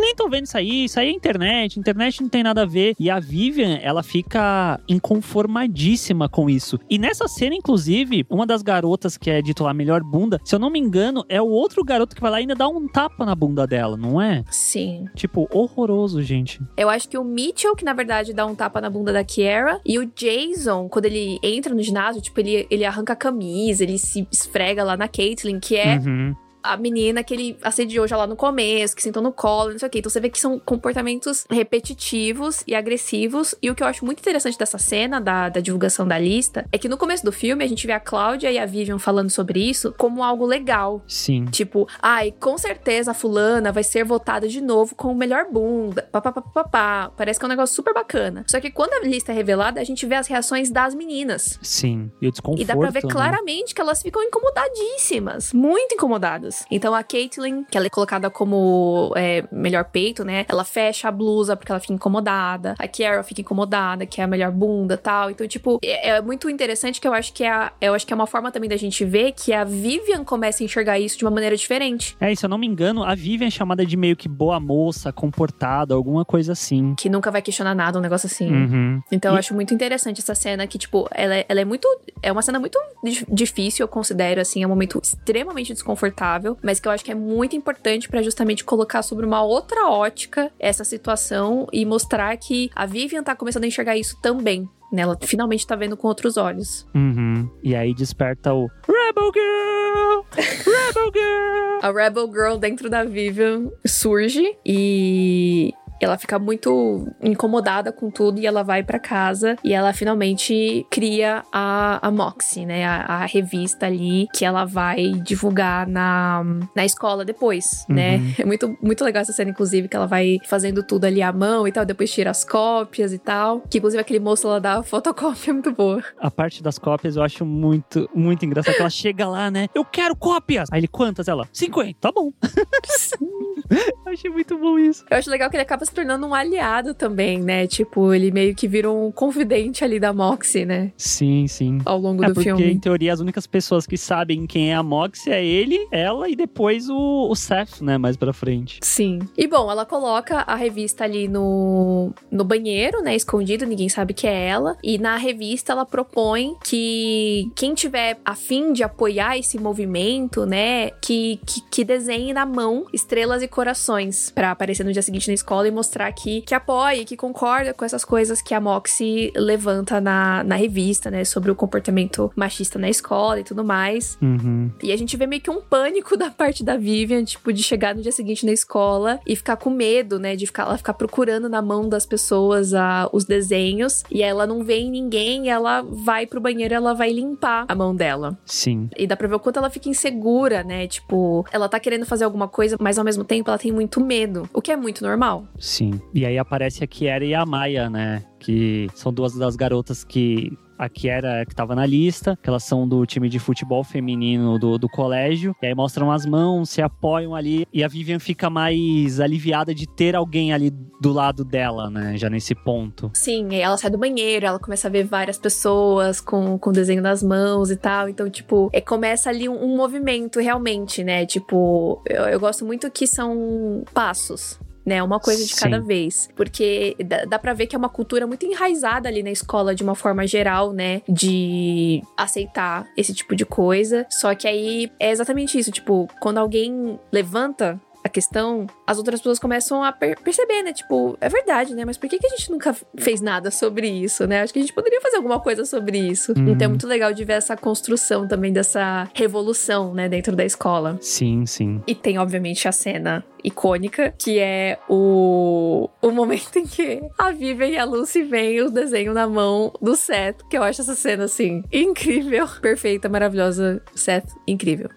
Nem tô vendo isso aí, isso aí é internet, internet não tem nada a ver. E a Vivian, ela fica inconformadíssima com isso. E nessa cena, inclusive, uma das garotas que é dito lá melhor bunda, se eu não me engano, é o outro garoto que vai lá e ainda dar um tapa na bunda dela, não é? Sim. Tipo, horroroso, gente. Eu acho que o Mitchell, que na verdade dá um tapa na bunda da Kiera, e o Jason, quando ele entra no ginásio, tipo, ele, ele arranca a camisa, ele se esfrega lá na Caitlyn, que é Uhum. A menina que ele assediou já lá no começo, que sentou no colo, não sei o quê. Então você vê que são comportamentos repetitivos e agressivos. E o que eu acho muito interessante dessa cena, da, da divulgação da lista, é que no começo do filme a gente vê a Cláudia e a Vivian falando sobre isso como algo legal. Sim. Tipo, ai, com certeza a fulana vai ser votada de novo com o melhor bunda. Papapá. Parece que é um negócio super bacana. Só que quando a lista é revelada, a gente vê as reações das meninas. Sim. E o desconforto. E dá pra ver né? claramente que elas ficam incomodadíssimas. Muito incomodadas. Então a Caitlyn, que ela é colocada como é, melhor peito, né? Ela fecha a blusa porque ela fica incomodada. A Kiara fica incomodada, que é a melhor bunda e tal. Então, tipo, é, é muito interessante que eu acho que é, a- eu acho que é uma forma também da gente ver que a Vivian começa a enxergar isso de uma maneira diferente. É, e se eu não me engano, a Vivian é chamada de meio que boa moça, comportada, alguma coisa assim. Que nunca vai questionar nada, um negócio assim. Uhum. Então eu E- acho muito interessante essa cena que, tipo, ela, é- ela é muito. É uma cena muito di- difícil, eu considero, assim, é um momento extremamente desconfortável, mas que eu acho que é muito importante pra justamente colocar sobre uma outra ótica essa situação e mostrar que a Vivian tá começando a enxergar isso também. Né? Ela finalmente tá vendo com outros olhos. Uhum. E aí desperta o Rebel Girl! Rebel Girl! A Rebel Girl dentro da Vivian surge e. Ela fica muito incomodada com tudo e ela vai para casa e ela finalmente cria a, a Moxie, né? A, a, revista ali que ela vai divulgar na, na escola depois, né? uhum. né? É muito, muito legal essa cena, inclusive, que ela vai fazendo tudo ali à mão e tal, depois tira as cópias e tal. Que inclusive aquele moço lá da fotocópia é muito boa. A parte das cópias eu acho muito, muito engraçado. Que ela chega lá, né? Eu quero cópias! Aí ele, quantas? Ela, 50, tá bom. eu achei muito bom isso. Eu acho legal que ele acaba se tornando um aliado também, né? Tipo, ele meio que vira um confidente ali da Moxie, né? Sim, sim. Ao longo é do porque, filme. Porque, em teoria, as únicas pessoas que sabem quem é a Moxie é ele, ela e depois o, o Seth, né? Mais pra frente. Sim. E bom, ela coloca a revista ali no, no banheiro, né? Escondido, ninguém sabe que é ela. E na revista ela propõe que quem tiver afim de apoiar esse movimento, né? Que, que, que desenhe na mão estrelas e corações para aparecer no dia seguinte na escola e mostrar que, que apoia, que concorda com essas coisas que a Moxie levanta na, na revista, né? Sobre o comportamento machista na escola e tudo mais. Uhum. E a gente vê meio que um pânico da parte da Vivian, tipo, de chegar no dia seguinte na escola e ficar com medo, né? De ficar, ela ficar procurando na mão das pessoas a, os desenhos. E ela não vê em ninguém, ela vai pro banheiro ela vai limpar a mão dela. Sim. E dá pra ver o quanto ela fica insegura, né? Tipo, ela tá querendo fazer alguma coisa, mas ao mesmo tempo ela tem muito medo. O que é muito normal. Sim. E aí aparece a Kiera e a Maia, né? Que são duas das garotas que a Kiera que tava na lista, que elas são do time de futebol feminino do, do colégio. E aí mostram as mãos, se apoiam ali. E a Vivian fica mais aliviada de ter alguém ali do lado dela, né? Já nesse ponto. Sim, aí ela sai do banheiro, ela começa a ver várias pessoas com, com o desenho nas mãos e tal. Então, tipo, é, começa ali um, um movimento realmente, né? Tipo, eu, eu gosto muito que são passos né? Uma coisa de Sim. cada vez. Porque dá, dá pra ver que é uma cultura muito enraizada ali na escola, de uma forma geral, né? De aceitar esse tipo de coisa. Só que aí é exatamente isso. Tipo, quando alguém levanta a questão, as outras pessoas começam a per perceber, né? Tipo, é verdade, né? Mas por que, que a gente nunca fez nada sobre isso, né? Acho que a gente poderia fazer alguma coisa sobre isso. Uhum. Então é muito legal de ver essa construção também dessa revolução, né? Dentro da escola. Sim, sim. E tem, obviamente, a cena icônica, que é o, o momento em que a Vivian e a Lucy veem o desenho na mão do Seth, que eu acho essa cena, assim, incrível, perfeita, maravilhosa. Seth, incrível.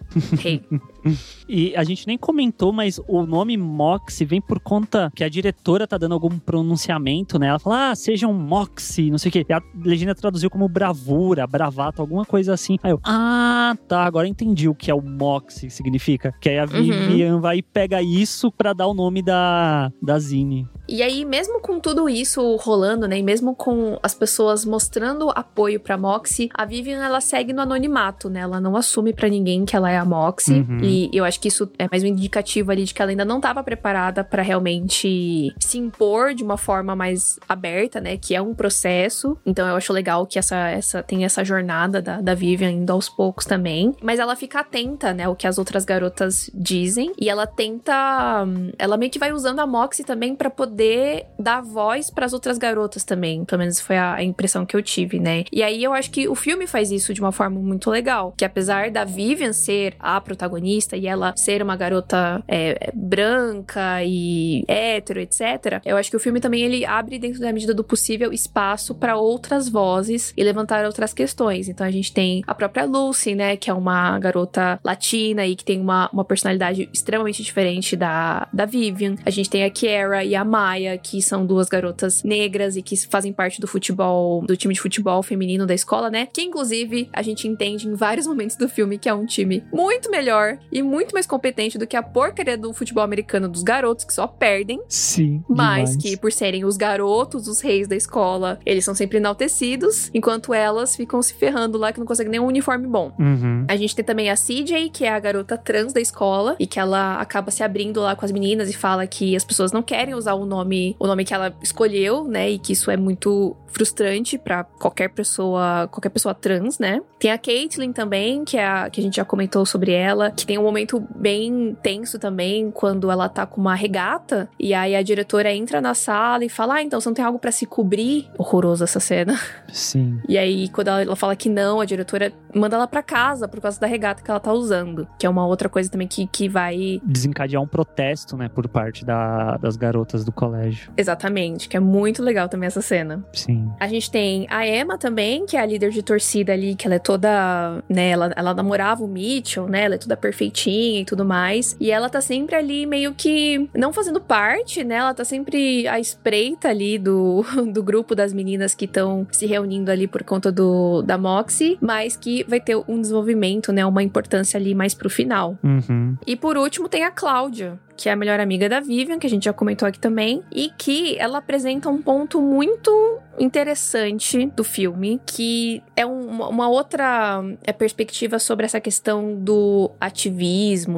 Hey. E a gente nem comentou, mas o nome Moxie vem por conta que a diretora tá dando algum pronunciamento, né? Ela fala, ah, sejam Moxie, não sei o quê. E a legenda traduziu como bravura, bravato, alguma coisa assim. Aí eu, ah, tá, agora entendi o que é o Moxie significa. Que aí a uhum. Vivian uhum. vai e pega isso para dar o nome da, da Zine. E aí, mesmo com tudo isso rolando, né, e mesmo com as pessoas mostrando apoio pra Moxie, a Vivian, ela segue no anonimato, né? Ela não assume para ninguém que ela é a Moxie. Uhum. E eu acho que isso é mais um indicativo ali de que ela ainda não estava preparada para realmente se impor de uma forma mais aberta, né? Que é um processo. Então eu acho legal que essa, essa tem essa jornada da, da Vivian indo aos poucos também. Mas ela fica atenta, né? O que as outras garotas dizem. E ela tenta. Ela meio que vai usando a Moxie também para poder dar voz para as outras garotas também. Pelo menos foi a, impressão que eu tive, né? E aí eu acho que o filme faz isso de uma forma muito legal. Que apesar da Vivian ser a protagonista e ela ser uma garota é, branca e hétero, etc., eu acho que o filme também ele abre, dentro da medida do possível, espaço para outras vozes e levantar outras questões. Então a gente tem a própria Lucy, né? Que é uma garota latina e que tem uma, uma personalidade extremamente diferente da, da Vivian. A gente tem a Kiara e a Maya que são duas garotas negras e que fazem parte do futebol, do time de futebol feminino da escola, né? Que inclusive a gente entende em vários momentos do filme que é um time muito melhor e muito mais competente do que a porcaria do futebol americano dos garotos, que só perdem. Sim. Mas demais. que por serem os garotos, os reis da escola, eles são sempre enaltecidos, enquanto elas ficam se ferrando lá que não conseguem nem um uniforme bom. Uhum. A gente tem também a CJ, que é a garota trans da escola, e que ela acaba se abrindo lá com as meninas e fala que as pessoas não querem usar o nome nome, o nome que ela escolheu, né? E que isso é muito frustrante para qualquer pessoa, qualquer pessoa trans, né? Tem a Caitlyn também, que é a que a gente já comentou sobre ela, que tem um momento bem tenso também quando ela tá com uma regata e aí a diretora entra na sala e fala: "Ah, então você não tem algo para se cobrir?". Horrorosa essa cena. Sim. E aí quando ela, ela fala que não, a diretora manda ela para casa por causa da regata que ela tá usando. Que é uma outra coisa também que, que vai. Desencadear um protesto, né, por parte da, das garotas do colégio. Exatamente, que é muito legal também essa cena. Sim. A gente tem a Emma também, que é a líder de torcida ali, que ela é toda. né, ela, ela namorava o Mitchell, né? Ela é toda perfeitinha e tudo mais. E ela tá sempre ali meio que. não fazendo parte, né? Ela tá sempre à espreita ali do, do grupo das meninas que estão se reunindo ali por conta do da Moxie, mas que vai ter um desenvolvimento, né? Uma importância ali mais pro final. Uhum. E por último tem a Cláudia, que é a melhor amiga da Vivian, que a gente já comentou aqui também, e que ela apresenta um ponto muito interessante do filme, que é um, uma outra é, perspectiva sobre essa questão do ativismo,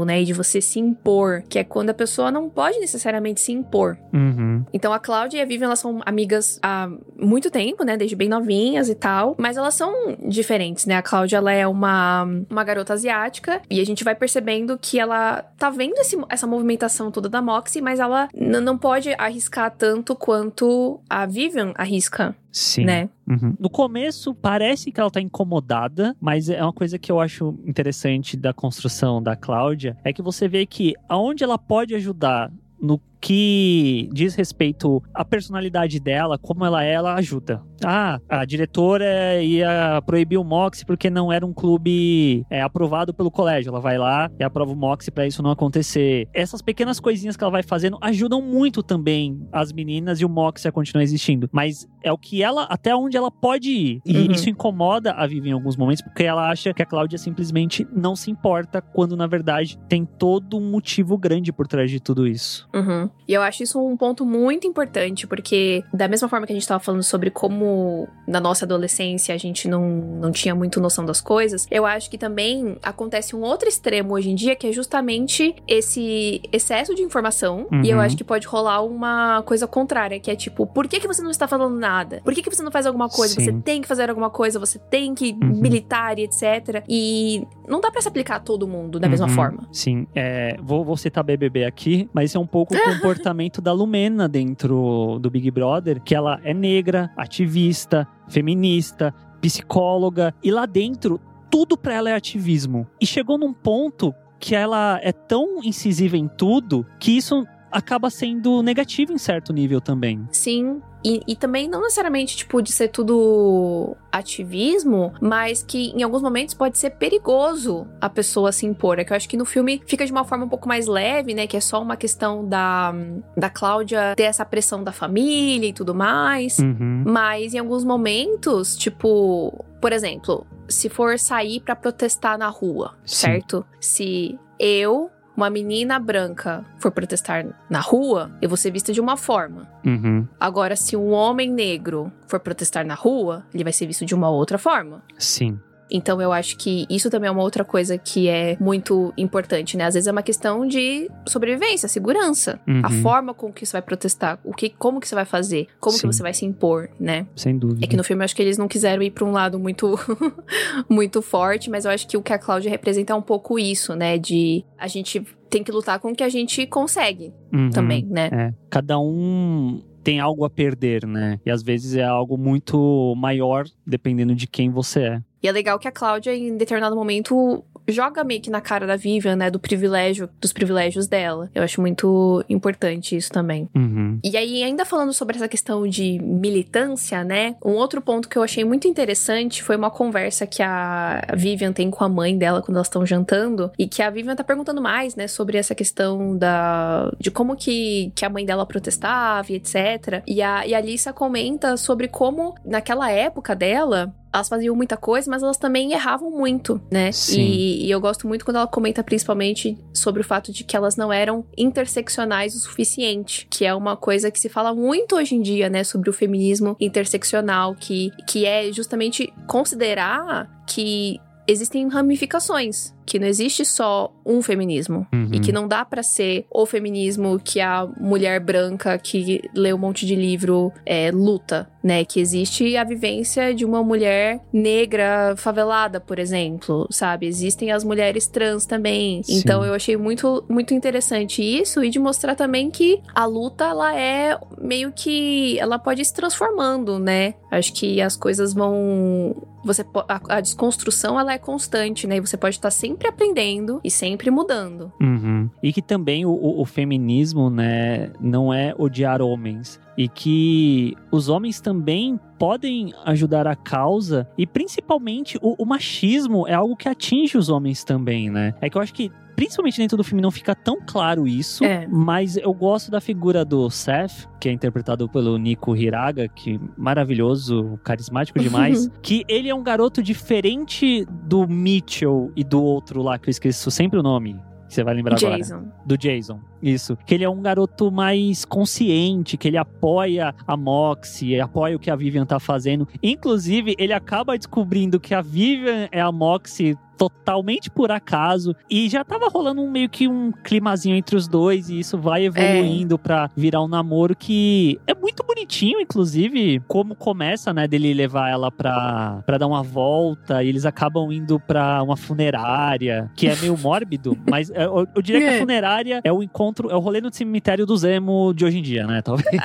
né, e de você se impor, que é quando a pessoa não pode necessariamente se impor. Uhum. Então a Cláudia e a Vivian, elas são amigas há muito tempo, né, desde bem novinhas e tal, mas elas são diferentes, né, a Cláudia, ela é uma, uma garota asiática, e a gente vai percebendo que ela tá vendo esse, essa movimentação toda da Moxie, mas ela não pode arriscar tanto quanto a Vivian arrisca. Sim. Né? Uhum. No começo, parece que ela tá incomodada, mas é uma coisa que eu acho interessante da construção da Cláudia, é que você vê que aonde ela pode ajudar no que diz respeito à personalidade dela, como ela é, ela ajuda. Ah, a diretora ia proibir o Moxie porque não era um clube é, aprovado pelo colégio. Ela vai lá e aprova o Moxie para isso não acontecer. Essas pequenas coisinhas que ela vai fazendo ajudam muito também as meninas e o Moxie a continuar existindo. Mas é o que ela, até onde ela pode ir. E Uhum. isso incomoda a Vivi em alguns momentos porque ela acha que a Cláudia simplesmente não se importa, quando na verdade tem todo um motivo grande por trás de tudo isso. Uhum. E eu acho isso um ponto muito importante, porque da mesma forma que a gente tava falando sobre como na nossa adolescência a gente não, não tinha muito noção das coisas, eu acho que também acontece um outro extremo hoje em dia, que é justamente esse excesso de informação. E eu Uhum. acho que pode rolar uma coisa contrária, que é tipo, por que, que você não está falando nada? Por que, que você não faz alguma coisa? Sim. Você tem que fazer alguma coisa, você tem que Uhum. militar e etc. E não dá pra se aplicar a todo mundo da mesma Uhum. forma. Sim, é, vou, vou citar BBB aqui, mas esse é um pouco comportamento da Lumena dentro do Big Brother, que ela é negra, ativista, feminista, psicóloga, e lá dentro tudo pra ela é ativismo. E chegou num ponto que ela é tão incisiva em tudo que isso acaba sendo negativo em certo nível também. Sim. E, e também não necessariamente, tipo, de ser tudo ativismo, mas que em alguns momentos pode ser perigoso a pessoa se impor. É que eu acho que no filme fica de uma forma um pouco mais leve, né? Que é só uma questão da, da Cláudia ter essa pressão da família e tudo mais. Uhum. Mas em alguns momentos, tipo, por exemplo, se for sair pra protestar na rua, Sim. certo? Se eu, uma menina branca, for protestar na rua, eu vou ser vista de uma forma. Uhum. Agora, se um homem negro for protestar na rua, ele vai ser visto de uma outra forma. Sim. Então eu acho que isso também é uma outra coisa que é muito importante, né? Às vezes é uma questão de sobrevivência, segurança. Uhum. A forma com que você vai protestar, o que, como que você vai fazer, como Sim. que você vai se impor, né? Sem dúvida. É que no filme eu acho que eles não quiseram ir pra um lado muito muito forte, mas eu acho que o que a Cláudia representa é um pouco isso, né? De a gente tem que lutar com o que a gente consegue Uhum. também, né? É, cada um tem algo a perder, né? E às vezes é algo muito maior, dependendo de quem você é. E é legal que a Cláudia, em determinado momento, joga meio que na cara da Vivian, né? Do privilégio, dos privilégios dela. Eu acho muito importante isso também. Uhum. E aí, ainda falando sobre essa questão de militância, né? Um outro ponto que eu achei muito interessante foi uma conversa que a Vivian tem com a mãe dela quando elas estão jantando. E que a Vivian tá perguntando mais, né? Sobre essa questão da... De como que, que a mãe dela protestava e etc. E a, e a Alissa comenta sobre como, naquela época dela... Elas faziam muita coisa, mas elas também erravam muito, né? Sim. E, e eu gosto muito quando ela comenta principalmente sobre o fato de que elas não eram interseccionais o suficiente, que é uma coisa que se fala muito hoje em dia, né, sobre o feminismo interseccional, que, que é justamente considerar que existem ramificações, que não existe só um feminismo. Uhum. E que não dá pra ser o feminismo que a mulher branca que lê um monte de livro é, luta, né? Que existe a vivência de uma mulher negra favelada, por exemplo, sabe? Existem as mulheres trans também. Sim. Então eu achei muito, muito interessante isso e de mostrar também que a luta, ela é meio que. Ela pode ir se transformando, né? Acho que as coisas vão você a, a, desconstrução ela é constante, né? E você pode estar sempre aprendendo e sempre mudando. Uhum. E que também o, o, o feminismo, né, não é odiar homens e que os homens também podem ajudar a causa e principalmente o, o, machismo é algo que atinge os homens também, né? É que eu acho que principalmente dentro do filme não fica tão claro isso, é. mas eu gosto da figura do Seth, que é interpretado pelo Nico Hiraga, que maravilhoso, carismático demais, que ele é um garoto diferente do Mitchell e do outro lá que eu esqueço sempre o nome. Você vai lembrar Jason. agora. Do Jason. Isso. Que ele é um garoto mais consciente, que ele apoia a Moxie, apoia o que a Vivian tá fazendo. Inclusive, ele acaba descobrindo que a Vivian é a Moxie totalmente por acaso e já tava rolando um, meio que um climazinho entre os dois e isso vai evoluindo é. para virar um namoro que é muito bonitinho, inclusive, como começa, né, dele levar ela pra, pra dar uma volta e eles acabam indo pra uma funerária, que é meio mórbido, mas eu, eu diria que a é. funerária é o encontro, é o rolê no cemitério do Zemo de hoje em dia, né, talvez.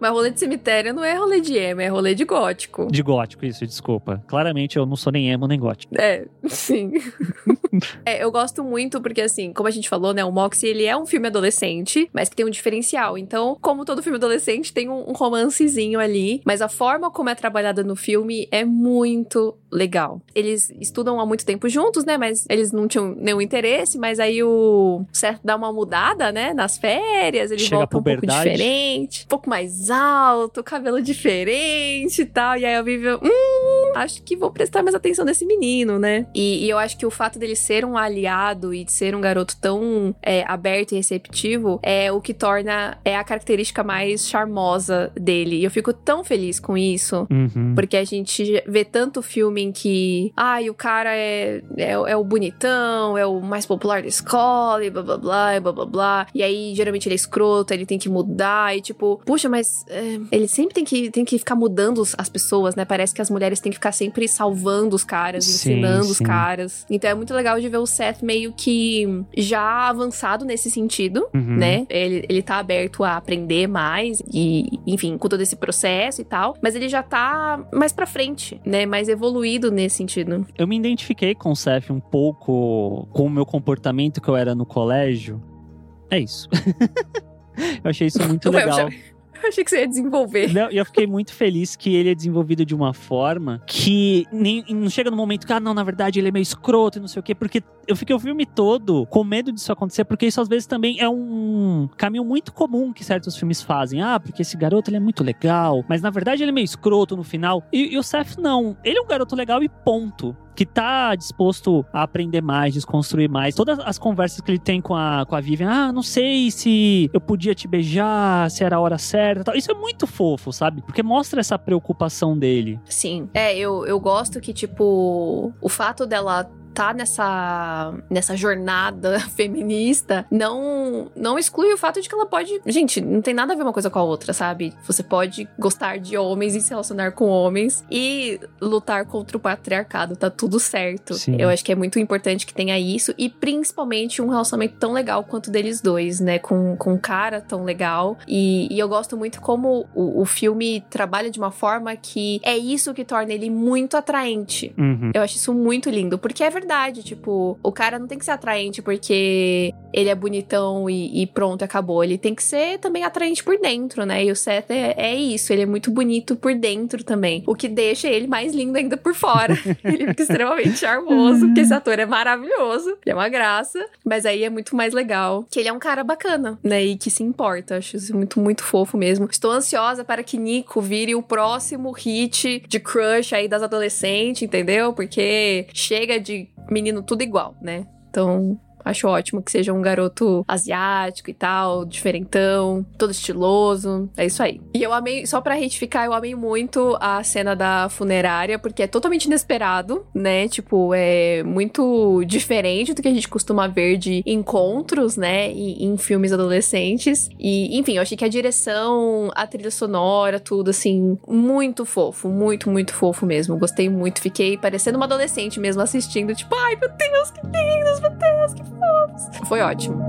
Mas rolê de cemitério não é rolê de emo, é rolê de gótico. De gótico, isso, desculpa. Claramente eu não sou nem emo nem gótico. É, sim. é, eu gosto muito porque, assim, como a gente falou, né, o Moxie, ele é um filme adolescente, mas que tem um diferencial. Então, como todo filme adolescente, tem um, um romancezinho ali, mas a forma como é trabalhada no filme é muito legal. Eles estudam há muito tempo juntos, né, mas eles não tinham nenhum interesse, mas aí o Seth dá uma mudada, né, nas férias, ele Chega volta um pouco diferente, um pouco mais alto, cabelo diferente e tal. E aí eu vivo, hum, acho que vou prestar mais atenção nesse menino, né? E, e, eu acho que o fato dele ser um aliado e de ser um garoto tão é, aberto e receptivo é o que torna é a característica mais charmosa dele. E eu fico tão feliz com isso, uhum. porque a gente vê tanto filme em que, ai, o cara é, é, é, o bonitão, é o mais popular da escola, e blá blá blá, e blá blá blá. E aí, geralmente, ele é escroto, ele tem que mudar, e tipo, puxa, mas mas é, ele sempre tem que, tem que ficar mudando as pessoas, né? Parece que as mulheres têm que ficar sempre salvando os caras, sim, ensinando sim. os caras. Então é muito legal de ver o Seth meio que já avançado nesse sentido, uhum. né? Ele, ele tá aberto a aprender mais e, enfim, com todo esse processo e tal, mas ele já tá mais pra frente, né? Mais evoluído nesse sentido. Eu me identifiquei com o Seth um pouco com o meu comportamento que eu era no colégio. É isso. eu achei isso muito legal. Achei que você ia desenvolver. Não, eu fiquei muito feliz que ele é desenvolvido de uma forma que nem, não chega no momento que, ah, não, na verdade ele é meio escroto e não sei o quê, porque eu fiquei o filme todo com medo disso acontecer, porque isso às vezes também é um caminho muito comum que certos filmes fazem. Ah, porque esse garoto ele é muito legal, mas na verdade ele é meio escroto no final. E, e o Seth não. Ele é um garoto legal e ponto que tá disposto a aprender mais, desconstruir mais. Todas as conversas que ele tem com a, com a Vivian, ah, não sei se eu podia te beijar, se era a hora certa. Tal. Isso é muito fofo, sabe? Porque mostra essa preocupação dele. Sim. É, eu, eu gosto que, tipo, o fato dela tá nessa, nessa jornada feminista não, não exclui o fato de que ela pode. Gente, não tem nada a ver uma coisa com a outra, sabe? Você pode gostar de homens e se relacionar com homens e lutar contra o patriarcado, tá tudo certo. Sim. Eu acho que é muito importante que tenha isso e principalmente um relacionamento tão legal quanto deles dois, né? Com, com um cara tão legal. E, e eu gosto muito como o, o, filme trabalha de uma forma que é isso que torna ele muito atraente. Uhum. Eu acho isso muito lindo, porque é verdade. Tipo, o cara não tem que ser atraente porque ele é bonitão e, e pronto, acabou. Ele tem que ser também atraente por dentro, né? E o Seth é, é, isso, ele é muito bonito por dentro também. O que deixa ele mais lindo ainda por fora. ele fica extremamente charmoso, porque esse ator é maravilhoso. Ele é uma graça. Mas aí é muito mais legal que ele é um cara bacana, né? E que se importa. Acho isso muito, muito fofo mesmo. Estou ansiosa para que Nico vire o próximo hit de crush aí das adolescentes, entendeu? Porque chega de menino tudo igual, né? Então, Acho ótimo que seja um garoto asiático e tal, diferentão, todo estiloso. É isso aí. E eu amei, só pra retificar, eu amei muito a cena da funerária, porque é totalmente inesperado, né? Tipo, é muito diferente do que a gente costuma ver de encontros, né? Em, em filmes adolescentes. E, enfim, eu achei que a direção, a trilha sonora, tudo assim, muito fofo, muito, muito fofo mesmo. Gostei muito. Fiquei parecendo uma adolescente mesmo assistindo, tipo, ai meu Deus, que lindos, meu Deus, que foi ótimo.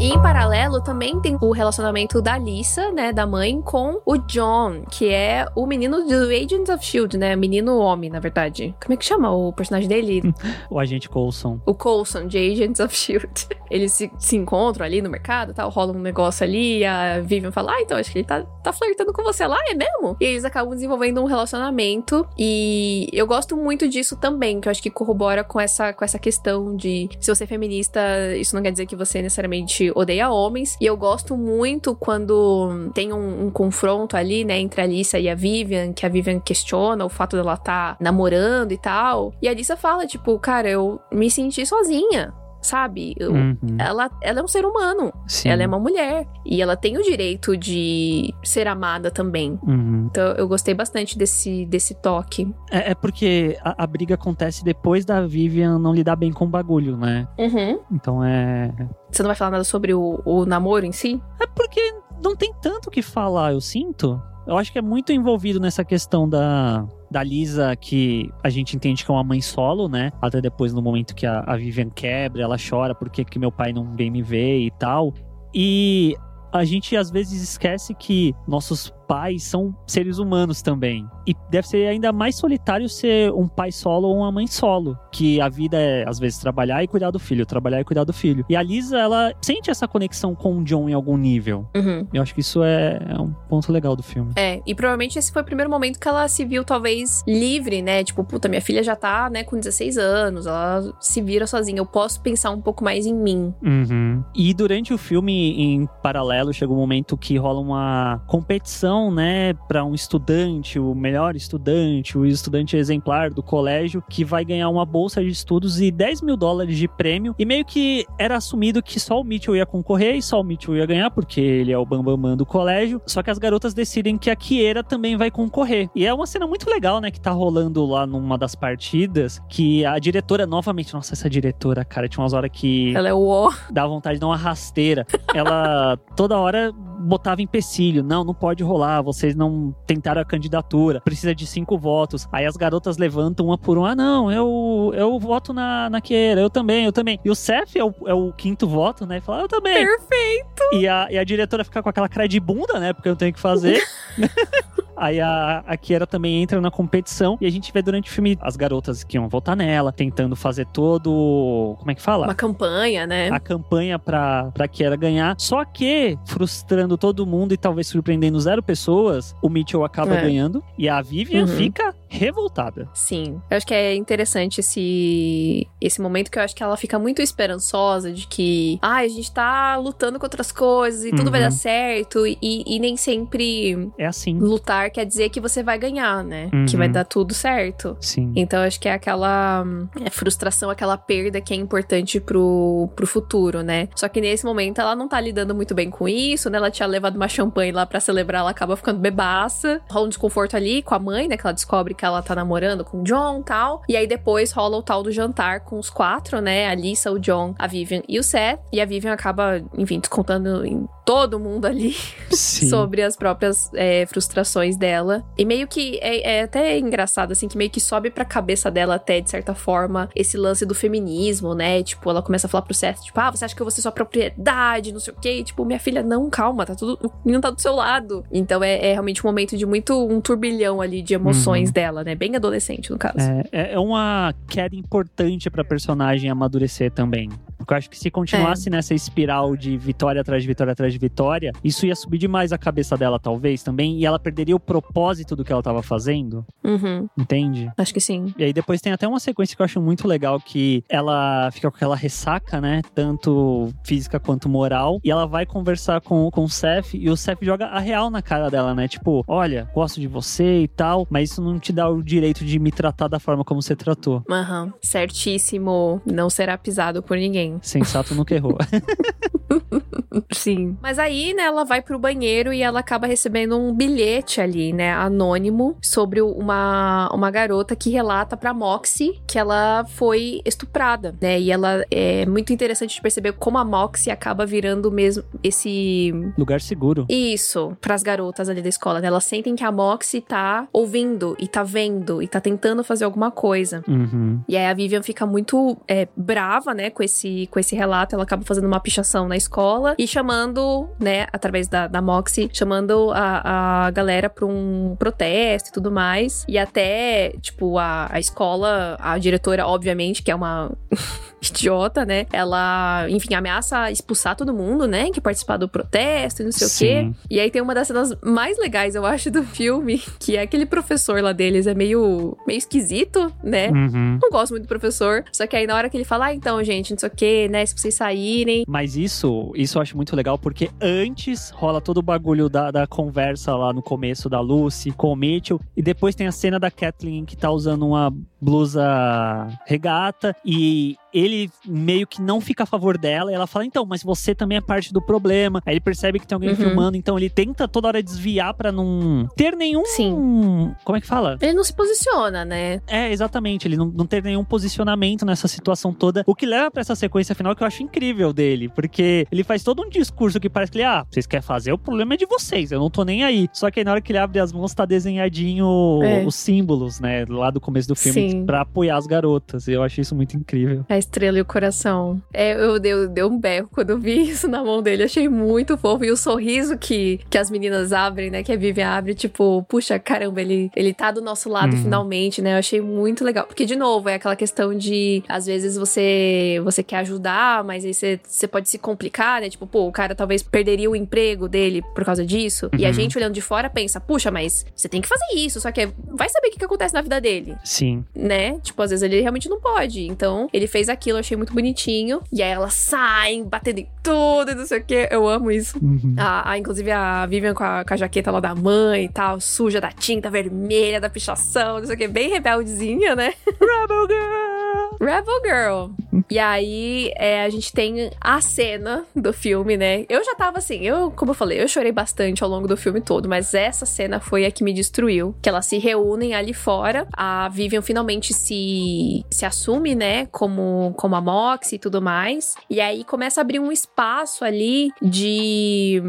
Em paralelo, também tem o relacionamento da Lisa, né, da mãe, com o John, que é o menino do Agents of S.H.I.E.L.D., né, menino homem, na verdade. Como é que chama o personagem dele? o agente Coulson. O Coulson, de Agents of S.H.I.E.L.D. Eles se, se encontram ali no mercado, tal, rola um negócio ali, a Vivian fala, ah, então acho que ele tá, tá flertando com você lá, é mesmo? E eles acabam desenvolvendo um relacionamento, e eu gosto muito disso também, que eu acho que corrobora com essa, com essa questão de se você é feminista, isso não quer dizer que você necessariamente odeia homens, e eu gosto muito quando tem um, um confronto ali, né, entre a Alissa e a Vivian, que a Vivian questiona o fato dela estar tá namorando e tal, e a Alissa fala, tipo, cara, eu me senti sozinha sabe? Eu, uhum. ela, ela é um ser humano. Sim. Ela é uma mulher. E ela tem o direito de ser amada também. Uhum. Então eu gostei bastante desse, desse toque. É, é porque a, a, briga acontece depois da Vivian não lidar bem com o bagulho, né? Uhum. Então é. Você não vai falar nada sobre o, o namoro em si? É porque não tem tanto o que falar, eu sinto. Eu acho que é muito envolvido nessa questão da, da Lisa, que a gente entende que é uma mãe solo, né? Até depois, no momento que a, a Vivian quebra, ela chora porque que meu pai não vem me ver e tal. E a gente às vezes esquece que nossos pais são seres humanos também. E deve ser ainda mais solitário ser um pai solo ou uma mãe solo. Que a vida é, às vezes, trabalhar e cuidar do filho, trabalhar e cuidar do filho. E a Lisa, ela sente essa conexão com o John em algum nível. Uhum. Eu acho que isso é, é, um ponto legal do filme. É, e provavelmente esse foi o primeiro momento que ela se viu, talvez, livre, né? Tipo, puta, minha filha já tá, né, com 16 anos, ela se vira sozinha. Eu posso pensar um pouco mais em mim. Uhum. E durante o filme, em paralelo, chega um momento que rola uma competição né, para um estudante, o melhor estudante, o estudante exemplar do colégio, que vai ganhar uma bolsa de estudos e 10 mil dólares de prêmio. E meio que era assumido que só o Mitchell ia concorrer e só o Mitchell ia ganhar, porque ele é o bambambam bam, bam do colégio. Só que as garotas decidem que a Kiera também vai concorrer. E é uma cena muito legal, né, que tá rolando lá numa das partidas, que a diretora, novamente, nossa, essa diretora, cara, tinha umas horas que. Ela é o. Dá vontade de dar uma rasteira. Ela toda hora botava empecilho. Não, não pode rolar, vocês não tentaram a candidatura, precisa de cinco votos. Aí as garotas levantam uma por uma. Ah, não, eu, eu voto na, na Keira, eu também, eu também. E o Seth é o, é o quinto voto, né? E fala, eu também. Perfeito! E a, e a diretora fica com aquela cara de bunda, né? Porque eu tenho que fazer. Aí a, a Kiera também entra na competição e a gente vê durante o filme as garotas que iam votar nela, tentando fazer todo. Como é que fala? Uma campanha, né? A campanha pra, pra Kiera ganhar. Só que, frustrando todo mundo e talvez surpreendendo zero pessoas, o Mitchell acaba é. ganhando e a Vivian uhum. fica revoltada. Sim. Eu acho que é interessante esse, esse momento que eu acho que ela fica muito esperançosa de que, ah, a gente tá lutando contra as coisas e tudo uhum. vai dar uhum. certo e, e nem sempre é assim. Lutar quer dizer que você vai ganhar, né? Uhum. Que vai uhum. dar tudo certo. Sim. Então acho que é aquela é frustração, aquela perda que é importante pro, pro futuro, né? Só que nesse momento ela não tá lidando muito bem com isso, né? Ela tinha levado uma champanhe lá para celebrar, ela acaba ficando bebaça. Rola um desconforto ali com a mãe, né? Que ela descobre que ela tá namorando com o John tal. E aí depois rola o tal do jantar com os quatro, né? A Lisa, o John, a Vivian e o Seth. E a Vivian acaba, enfim, descontando em todo mundo ali sobre as próprias é, frustrações dela. E meio que é, é, até engraçado, assim, que meio que sobe pra cabeça dela até, de certa forma, esse lance do feminismo, né? Tipo, ela começa a falar pro Seth, tipo, ah, você acha que eu vou ser sua propriedade, não sei o quê. E, tipo, minha filha, não, calma, tá tudo. O menino tá do seu lado. Então é, é realmente um momento de muito um turbilhão ali de emoções uhum. dela, né? Bem adolescente, no caso. É, é, é uma queda importante pra personagem amadurecer também. Porque eu acho que se continuasse é. nessa espiral de vitória atrás de vitória atrás de vitória, isso ia subir demais a cabeça dela, talvez, também, e ela perderia o propósito do que ela tava fazendo. Uhum. Entende? Acho que sim. E aí depois tem até uma sequência que eu acho muito legal, que ela fica com aquela ressaca, né? Tanto física quanto moral, e ela vai conversar com, com o Seth, e o Seth joga a real na cara dela, né? Tipo, olha, gosto de você e tal, mas isso não te dá o direito de me tratar da forma como você tratou. Aham, uhum. certíssimo. Não será pisado por ninguém. Sensato nunca errou. Sim. Mas aí, né, ela vai pro banheiro e ela acaba recebendo um bilhete ali, né, anônimo, sobre uma, uma garota que relata pra Moxie que ela foi estuprada, né? E ela é muito interessante de perceber como a Moxie acaba virando mesmo esse. Lugar seguro. Isso, pras garotas ali da escola, né? Elas sentem que a Moxie tá ouvindo e tá vendo e tá tentando fazer alguma coisa. Uhum. E aí a Vivian fica muito é, brava, né, com esse, com esse relato. Ela acaba fazendo uma pichação na escola e chamando, né, através da, da Moxie, chamando a, a galera pra um protesto e tudo mais. E até, tipo, a, a escola, a diretora, obviamente, que é uma idiota, né? Ela, enfim, ameaça expulsar todo mundo, né? Que participar do protesto e não sei Sim. o quê. E aí tem uma das cenas mais legais, eu acho, do filme, que é aquele professor lá deles, é meio, meio esquisito, né? Uhum. Não gosto muito do professor. Só que aí na hora que ele fala, ah, então, gente, não sei o quê, né? Se vocês saírem. Mas isso, isso eu acho muito legal, porque antes rola todo o bagulho da, da conversa lá no começo da Lucy com o Mitchell. E depois tem a cena da Kathleen que tá usando uma blusa regata e ele meio que não fica a favor dela. E ela fala, então, mas você também é parte do problema. Aí ele percebe que tem alguém uhum. filmando, então ele tenta toda hora desviar para não ter nenhum. Sim. Como é que fala? Ele não se posiciona, né? É, exatamente. Ele não, não ter nenhum posicionamento nessa situação toda. O que leva para essa sequência final que eu acho incrível dele. Porque ele faz todo um discurso que parece que ele, ah, vocês querem fazer, o problema é de vocês, eu não tô nem aí. Só que aí na hora que ele abre as mãos, tá desenhadinho é. os símbolos, né? Lá do começo do filme, pra apoiar as garotas. E eu achei isso muito incrível. É estrela e o coração. É, eu dei, dei um berro quando eu vi isso na mão dele. Achei muito fofo. E o sorriso que, que as meninas abrem, né? Que a Vivian abre, tipo, puxa, caramba, ele, ele tá do nosso lado uhum. finalmente, né? Eu achei muito legal. Porque, de novo, é aquela questão de, às vezes, você, você quer ajudar, mas aí você, você pode se complicar, né? Tipo, pô, o cara talvez perderia o emprego dele por causa disso. Uhum. E a uhum. gente, olhando de fora, pensa, puxa, mas você tem que fazer isso. Só que vai saber o que, que acontece na vida dele. Sim. Né? Tipo, às vezes ele realmente não pode. Então, ele fez aquilo, achei muito bonitinho. E aí elas saem, batendo em tudo e não sei o que. Eu amo isso. Uhum. A, a, inclusive a Vivian com a, com a, jaqueta lá da mãe e tal, suja da tinta vermelha, da pichação, não sei o que. Bem rebeldezinha, né? Rebel Girl! Rebel Girl. e aí é, a gente tem a cena do filme, né? Eu já tava assim, eu, como eu falei, eu chorei bastante ao longo do filme todo, mas essa cena foi a que me destruiu. Que elas se reúnem ali fora. A Vivian finalmente se, se assume, né? Como, como a Mox e tudo mais. E aí começa a abrir um espaço ali de,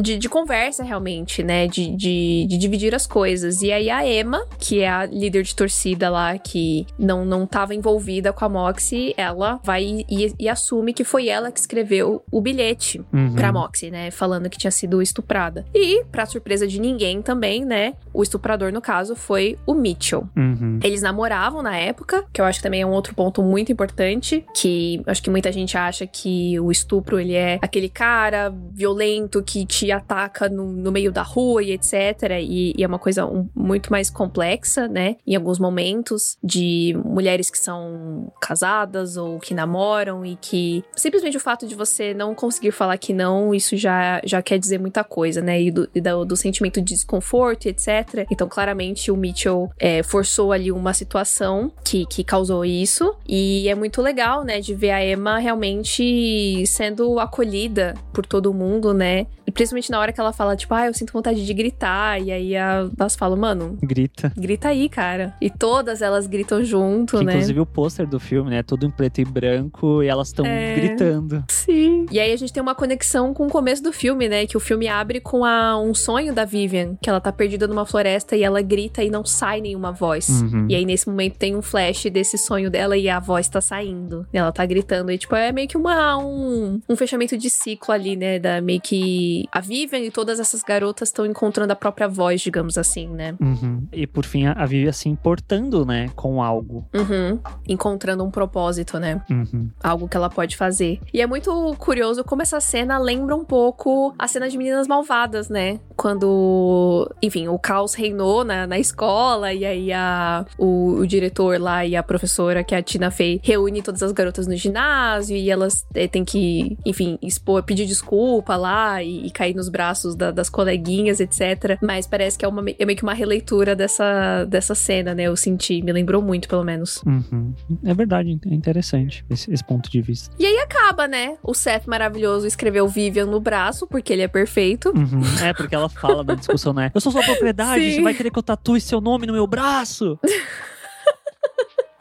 de, de conversa, realmente, né? De, de, de, dividir as coisas. E aí a Emma, que é a líder de torcida lá, que não, não tava envolvida com a Moxie, ela vai e, e assume que foi ela que escreveu o bilhete uhum. pra Moxie, né? Falando que tinha sido estuprada. E, pra surpresa de ninguém também, né? O estuprador, no caso, foi o Mitchell. Uhum. Eles namoravam na época, que eu acho que também é um outro ponto muito importante, que acho que muita gente acha que o estupro ele é aquele cara violento que te ataca no, no meio da rua e etc. E, e é uma coisa um, muito mais complexa, né? Em alguns momentos, de mulheres que são casadas ou que namoram e que simplesmente o fato de você não conseguir falar que não, isso já, já quer dizer muita coisa, né? E do, e do, do sentimento de desconforto etc. Então, claramente, o Mitchell é, forçou ali uma situação que, que causou isso. E é muito legal, né? De ver a Emma realmente sendo acolhida por todo mundo, né? E principalmente na hora que ela fala, tipo, ah, eu sinto vontade de gritar. E aí elas falam, mano. Grita. Grita aí, cara. E todas elas gritam junto, que, né? Inclusive o pôster do filme, né? Todo em preto e branco e elas estão é... gritando. Sim. E aí a gente tem uma conexão com o começo do filme, né? Que o filme abre com a, um sonho da Vivian, que ela tá perdida numa floresta e ela grita e não sai nenhuma voz. Uhum. E aí nesse momento tem um flash desse sonho dela e a voz tá saindo. E ela tá gritando. E tipo, é meio que uma, um, um fechamento de ciclo ali, né? Da meio que a Vivian e todas essas garotas estão encontrando a própria voz, digamos assim, né? Uhum. E por fim, a Vivian se importando, né, com algo. Uhum. Encontrando um propósito, né? Uhum. Algo que ela pode fazer. E é muito curioso como essa cena lembra um pouco a cena de Meninas Malvadas, né? Quando, enfim, o caos reinou na, na escola e aí a, o, o diretor lá e a professora, que é a Tina Fey, reúne todas as garotas no ginásio e elas é, têm que, enfim, expor, pedir desculpa lá e, e cair nos braços da, das coleguinhas, etc. Mas parece que é, uma, é meio que uma releitura dessa, dessa cena, né? Eu senti, me lembrou muito, pelo menos. Uhum. É verdade, é interessante esse, esse, ponto de vista. E aí acaba, né? O Seth maravilhoso escreveu Vivian no braço, porque ele é perfeito. Uhum. É, porque ela fala da discussão, né? Eu sou sua propriedade, Sim. você vai querer que eu tatue seu nome no meu braço?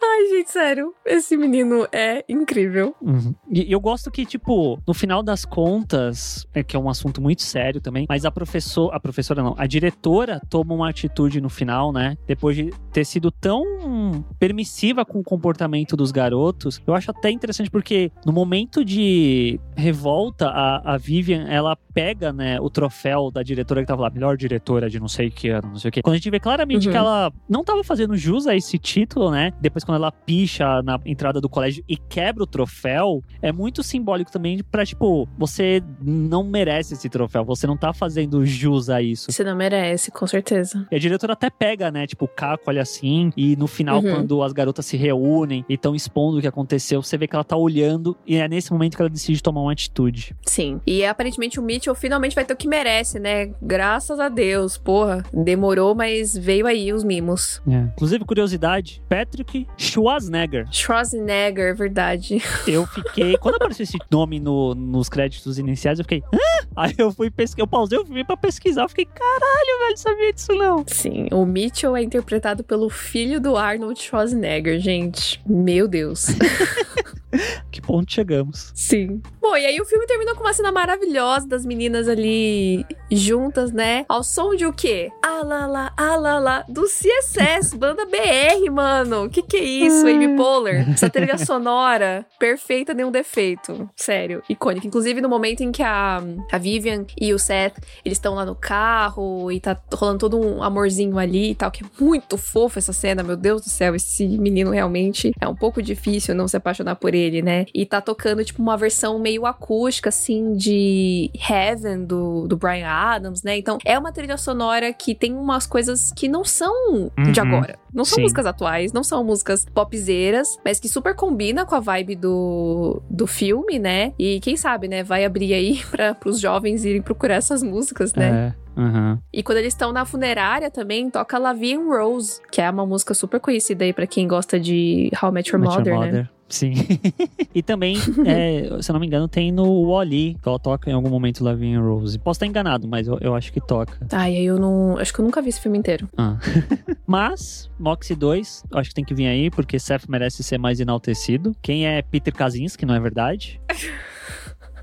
Ai, gente, sério, esse menino é incrível. Uhum. E eu gosto que, tipo, no final das contas, é que é um assunto muito sério também, mas a professora, a professora não, a diretora toma uma atitude no final, né? Depois de ter sido tão permissiva com o comportamento dos garotos, eu acho até interessante porque no momento de revolta, a, a Vivian, ela pega, né, o troféu da diretora que tava lá, melhor diretora de não sei que ano, não sei o que. Quando a gente vê claramente Uhum. que ela não tava fazendo jus a esse título, né? Depois quando ela picha na entrada do colégio e quebra o troféu, é muito simbólico também pra, tipo, você não merece esse troféu, você não tá fazendo jus a isso. Você não merece, com certeza. E a diretora até pega, né? Tipo, o Caco olha assim, e no final, Uhum. quando as garotas se reúnem e estão expondo o que aconteceu, você vê que ela tá olhando, e é nesse momento que ela decide tomar uma atitude. Sim. E aparentemente o Mitchell finalmente vai ter o que merece, né? Graças a Deus, porra. Demorou, mas veio aí os mimos. Inclusive, curiosidade, Patrick Schwarzenegger. Schwarzenegger, verdade. Eu fiquei. quando apareceu esse nome no- nos créditos iniciais, eu fiquei. Hã? Aí eu fui pesquisar. Eu pausei o filme pra pesquisar. Eu fiquei, caralho, velho, sabia disso não. Sim, o Mitchell é interpretado pelo filho do Arnold Schwarzenegger, gente. Meu Deus. Ponto chegamos. Sim. Bom, e aí o filme terminou com uma cena maravilhosa das meninas ali juntas, né? Ao som de o quê? Alala, alala, do CSS, banda BR, mano. Que que é isso, Amy Poehler? Essa trilha sonora, perfeita, nenhum defeito. Sério, icônica. Inclusive no momento em que a, a Vivian e o Seth, eles estão lá no carro e tá rolando todo um amorzinho ali e tal, que é muito fofo essa cena, meu Deus do céu, esse menino realmente é um pouco difícil não se apaixonar por ele, né? E tá tocando, tipo, uma versão meio acústica, assim, de Heaven, do, do Brian Adams, né? Então, é uma trilha sonora que tem umas coisas que não são de Uhum. agora. Não são Sim. músicas atuais, não são músicas popzeiras, mas que super combina com a vibe do, do filme, né? E quem sabe, né? Vai abrir aí para os jovens irem procurar essas músicas, né? É. Uhum. E quando eles estão na funerária também, toca La Vie en Rose, que é uma música super conhecida aí pra quem gosta de How I Met Your Met Your Mother, né? Sim. e também, é, se eu não me engano, tem no Wally, que ela toca em algum momento Lavinha Rose. Posso estar enganado, mas eu, eu acho que toca. Ai, aí eu não. Acho que eu nunca vi esse filme inteiro. Ah. mas, Moxie 2, eu acho que tem que vir aí, porque Seth merece ser mais enaltecido. Quem é Peter Kaczynski, não é verdade?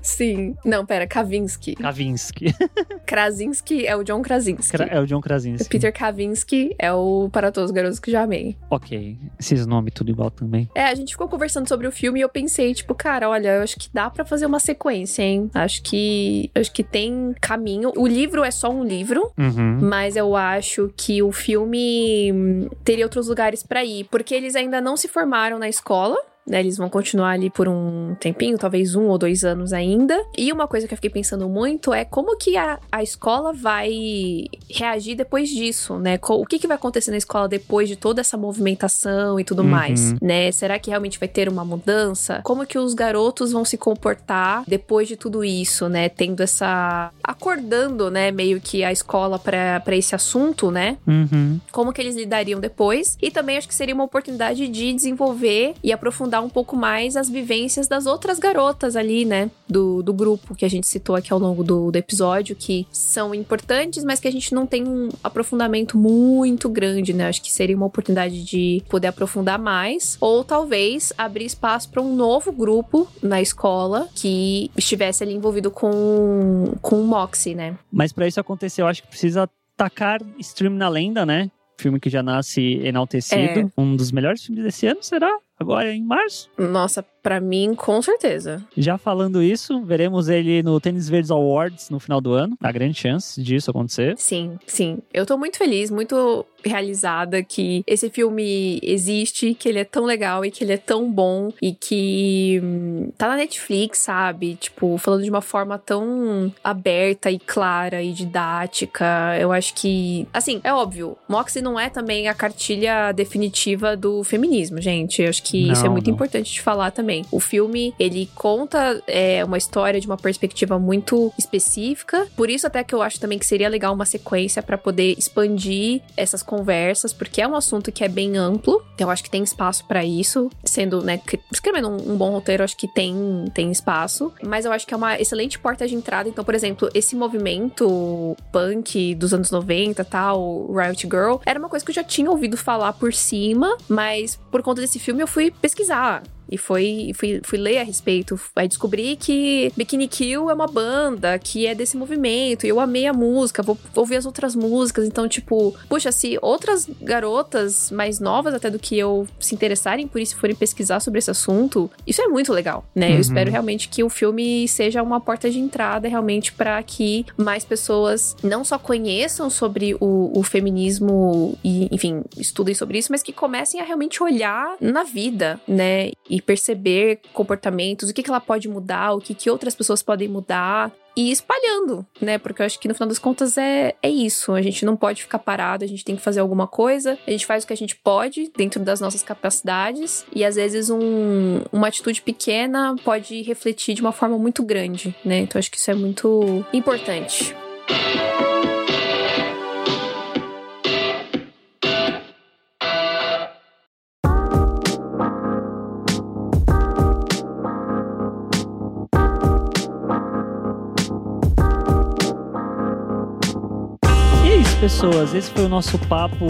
Sim. Não, pera, Kavinsky. Kavinsky. Krasinski é o John Krasinski. é o John Krasinski. Peter Kavinsky é o Para Todos os Garotos que Já Amei. Ok. Esses nomes tudo igual também. É, a gente ficou conversando sobre o filme e eu pensei, tipo, cara, olha, eu acho que dá pra fazer uma sequência, hein? Acho que acho que tem caminho. O livro é só um livro, Uhum. mas eu acho que o filme teria outros lugares pra ir, porque eles ainda não se formaram na escola. Né, eles vão continuar ali por um tempinho, talvez um ou dois anos ainda. E uma coisa que eu fiquei pensando muito é como que a, a escola vai reagir depois disso, né? O que, que vai acontecer na escola depois de toda essa movimentação e tudo Uhum. mais, né? Será que realmente vai ter uma mudança? Como que os garotos vão se comportar depois de tudo isso, né? Tendo essa. acordando, né? Meio que a escola pra esse assunto, né? Uhum. como que eles lidariam depois. E também acho que seria uma oportunidade de desenvolver e aprofundar um pouco mais as vivências das outras garotas ali, né? Do, do grupo que a gente citou aqui ao longo do, do episódio, que são importantes, mas que a gente não tem um aprofundamento muito grande, né? Acho que seria uma oportunidade de poder aprofundar mais. Ou talvez abrir espaço para um novo grupo na escola que estivesse ali envolvido com, com o Moxie, né? Mas pra isso acontecer, eu acho que precisa tacar Stream na Lenda, né? Filme que já nasce enaltecido. É. Um dos melhores filmes desse ano, será? Agora em março? Nossa, pra mim, com certeza. Já falando isso, veremos ele no Tênis Verdes Awards no final do ano. Há grande chance disso acontecer. Sim, sim. Eu tô muito feliz, muito realizada que esse filme existe, que ele é tão legal e que ele é tão bom e que hum, tá na Netflix, sabe? Tipo, falando de uma forma tão aberta e clara e didática. Eu acho que, assim, é óbvio, Moxie não é também a cartilha definitiva do feminismo, gente. Eu acho que isso é Não, muito não. importante de falar também. O filme, ele conta é, uma história de uma perspectiva muito específica, por isso até que eu acho também que seria legal uma sequência pra poder expandir essas conversas, porque é um assunto que é bem amplo, então eu acho que tem espaço pra isso, sendo, né, escrevendo um, um bom roteiro, eu acho que tem, tem espaço, mas eu acho que é uma excelente porta de entrada, então, por exemplo, esse movimento punk dos anos 90, tal, Riot Girl, era uma coisa que eu já tinha ouvido falar por cima, mas por conta desse filme eu fui pesquisar. E foi, fui, fui ler a respeito. Aí descobri que Bikini Kill é uma banda que é desse movimento. E eu amei a música, vou, vou ouvir as outras músicas. Então, tipo, puxa, se outras garotas mais novas até do que eu se interessarem por isso forem pesquisar sobre esse assunto, isso é muito legal, né? Uhum. Eu espero realmente que o filme seja uma porta de entrada realmente para que mais pessoas não só conheçam sobre o, o feminismo e, enfim, estudem sobre isso, mas que comecem a realmente olhar na vida, né? e perceber comportamentos, o que, que ela pode mudar, o que, que outras pessoas podem mudar e espalhando, né? Porque eu acho que no final das contas é, é isso. A gente não pode ficar parado, a gente tem que fazer alguma coisa. A gente faz o que a gente pode dentro das nossas capacidades e às vezes um, uma atitude pequena pode refletir de uma forma muito grande, né? Então acho que isso é muito importante. Pessoas, esse foi o nosso papo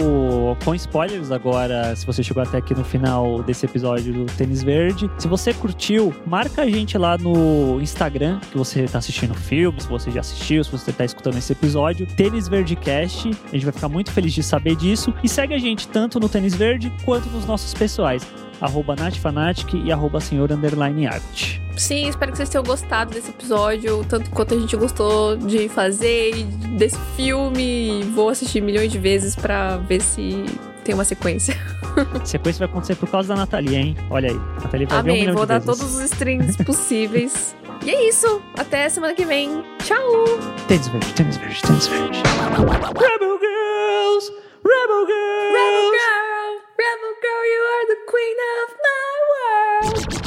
com spoilers agora, se você chegou até aqui no final desse episódio do Tênis Verde. Se você curtiu, marca a gente lá no Instagram, que você está assistindo o filme, se você já assistiu, se você está escutando esse episódio, Tênis Verde Cast. A gente vai ficar muito feliz de saber disso. E segue a gente tanto no Tênis Verde quanto nos nossos pessoais arroba natfanatic e arroba senhor underline art. Sim, espero que vocês tenham gostado desse episódio, tanto quanto a gente gostou de fazer, desse filme. Vou assistir milhões de vezes para ver se tem uma sequência. A sequência vai acontecer por causa da Natalia, hein? Olha aí. Natalia vai Amém, ver um vou dar vezes. todos os streams possíveis. e é isso. Até semana que vem. Tchau! Tênis verde, tênis verde, tênis verde. Rebel Girls! Rebel Girls! girl, you are the queen of my world.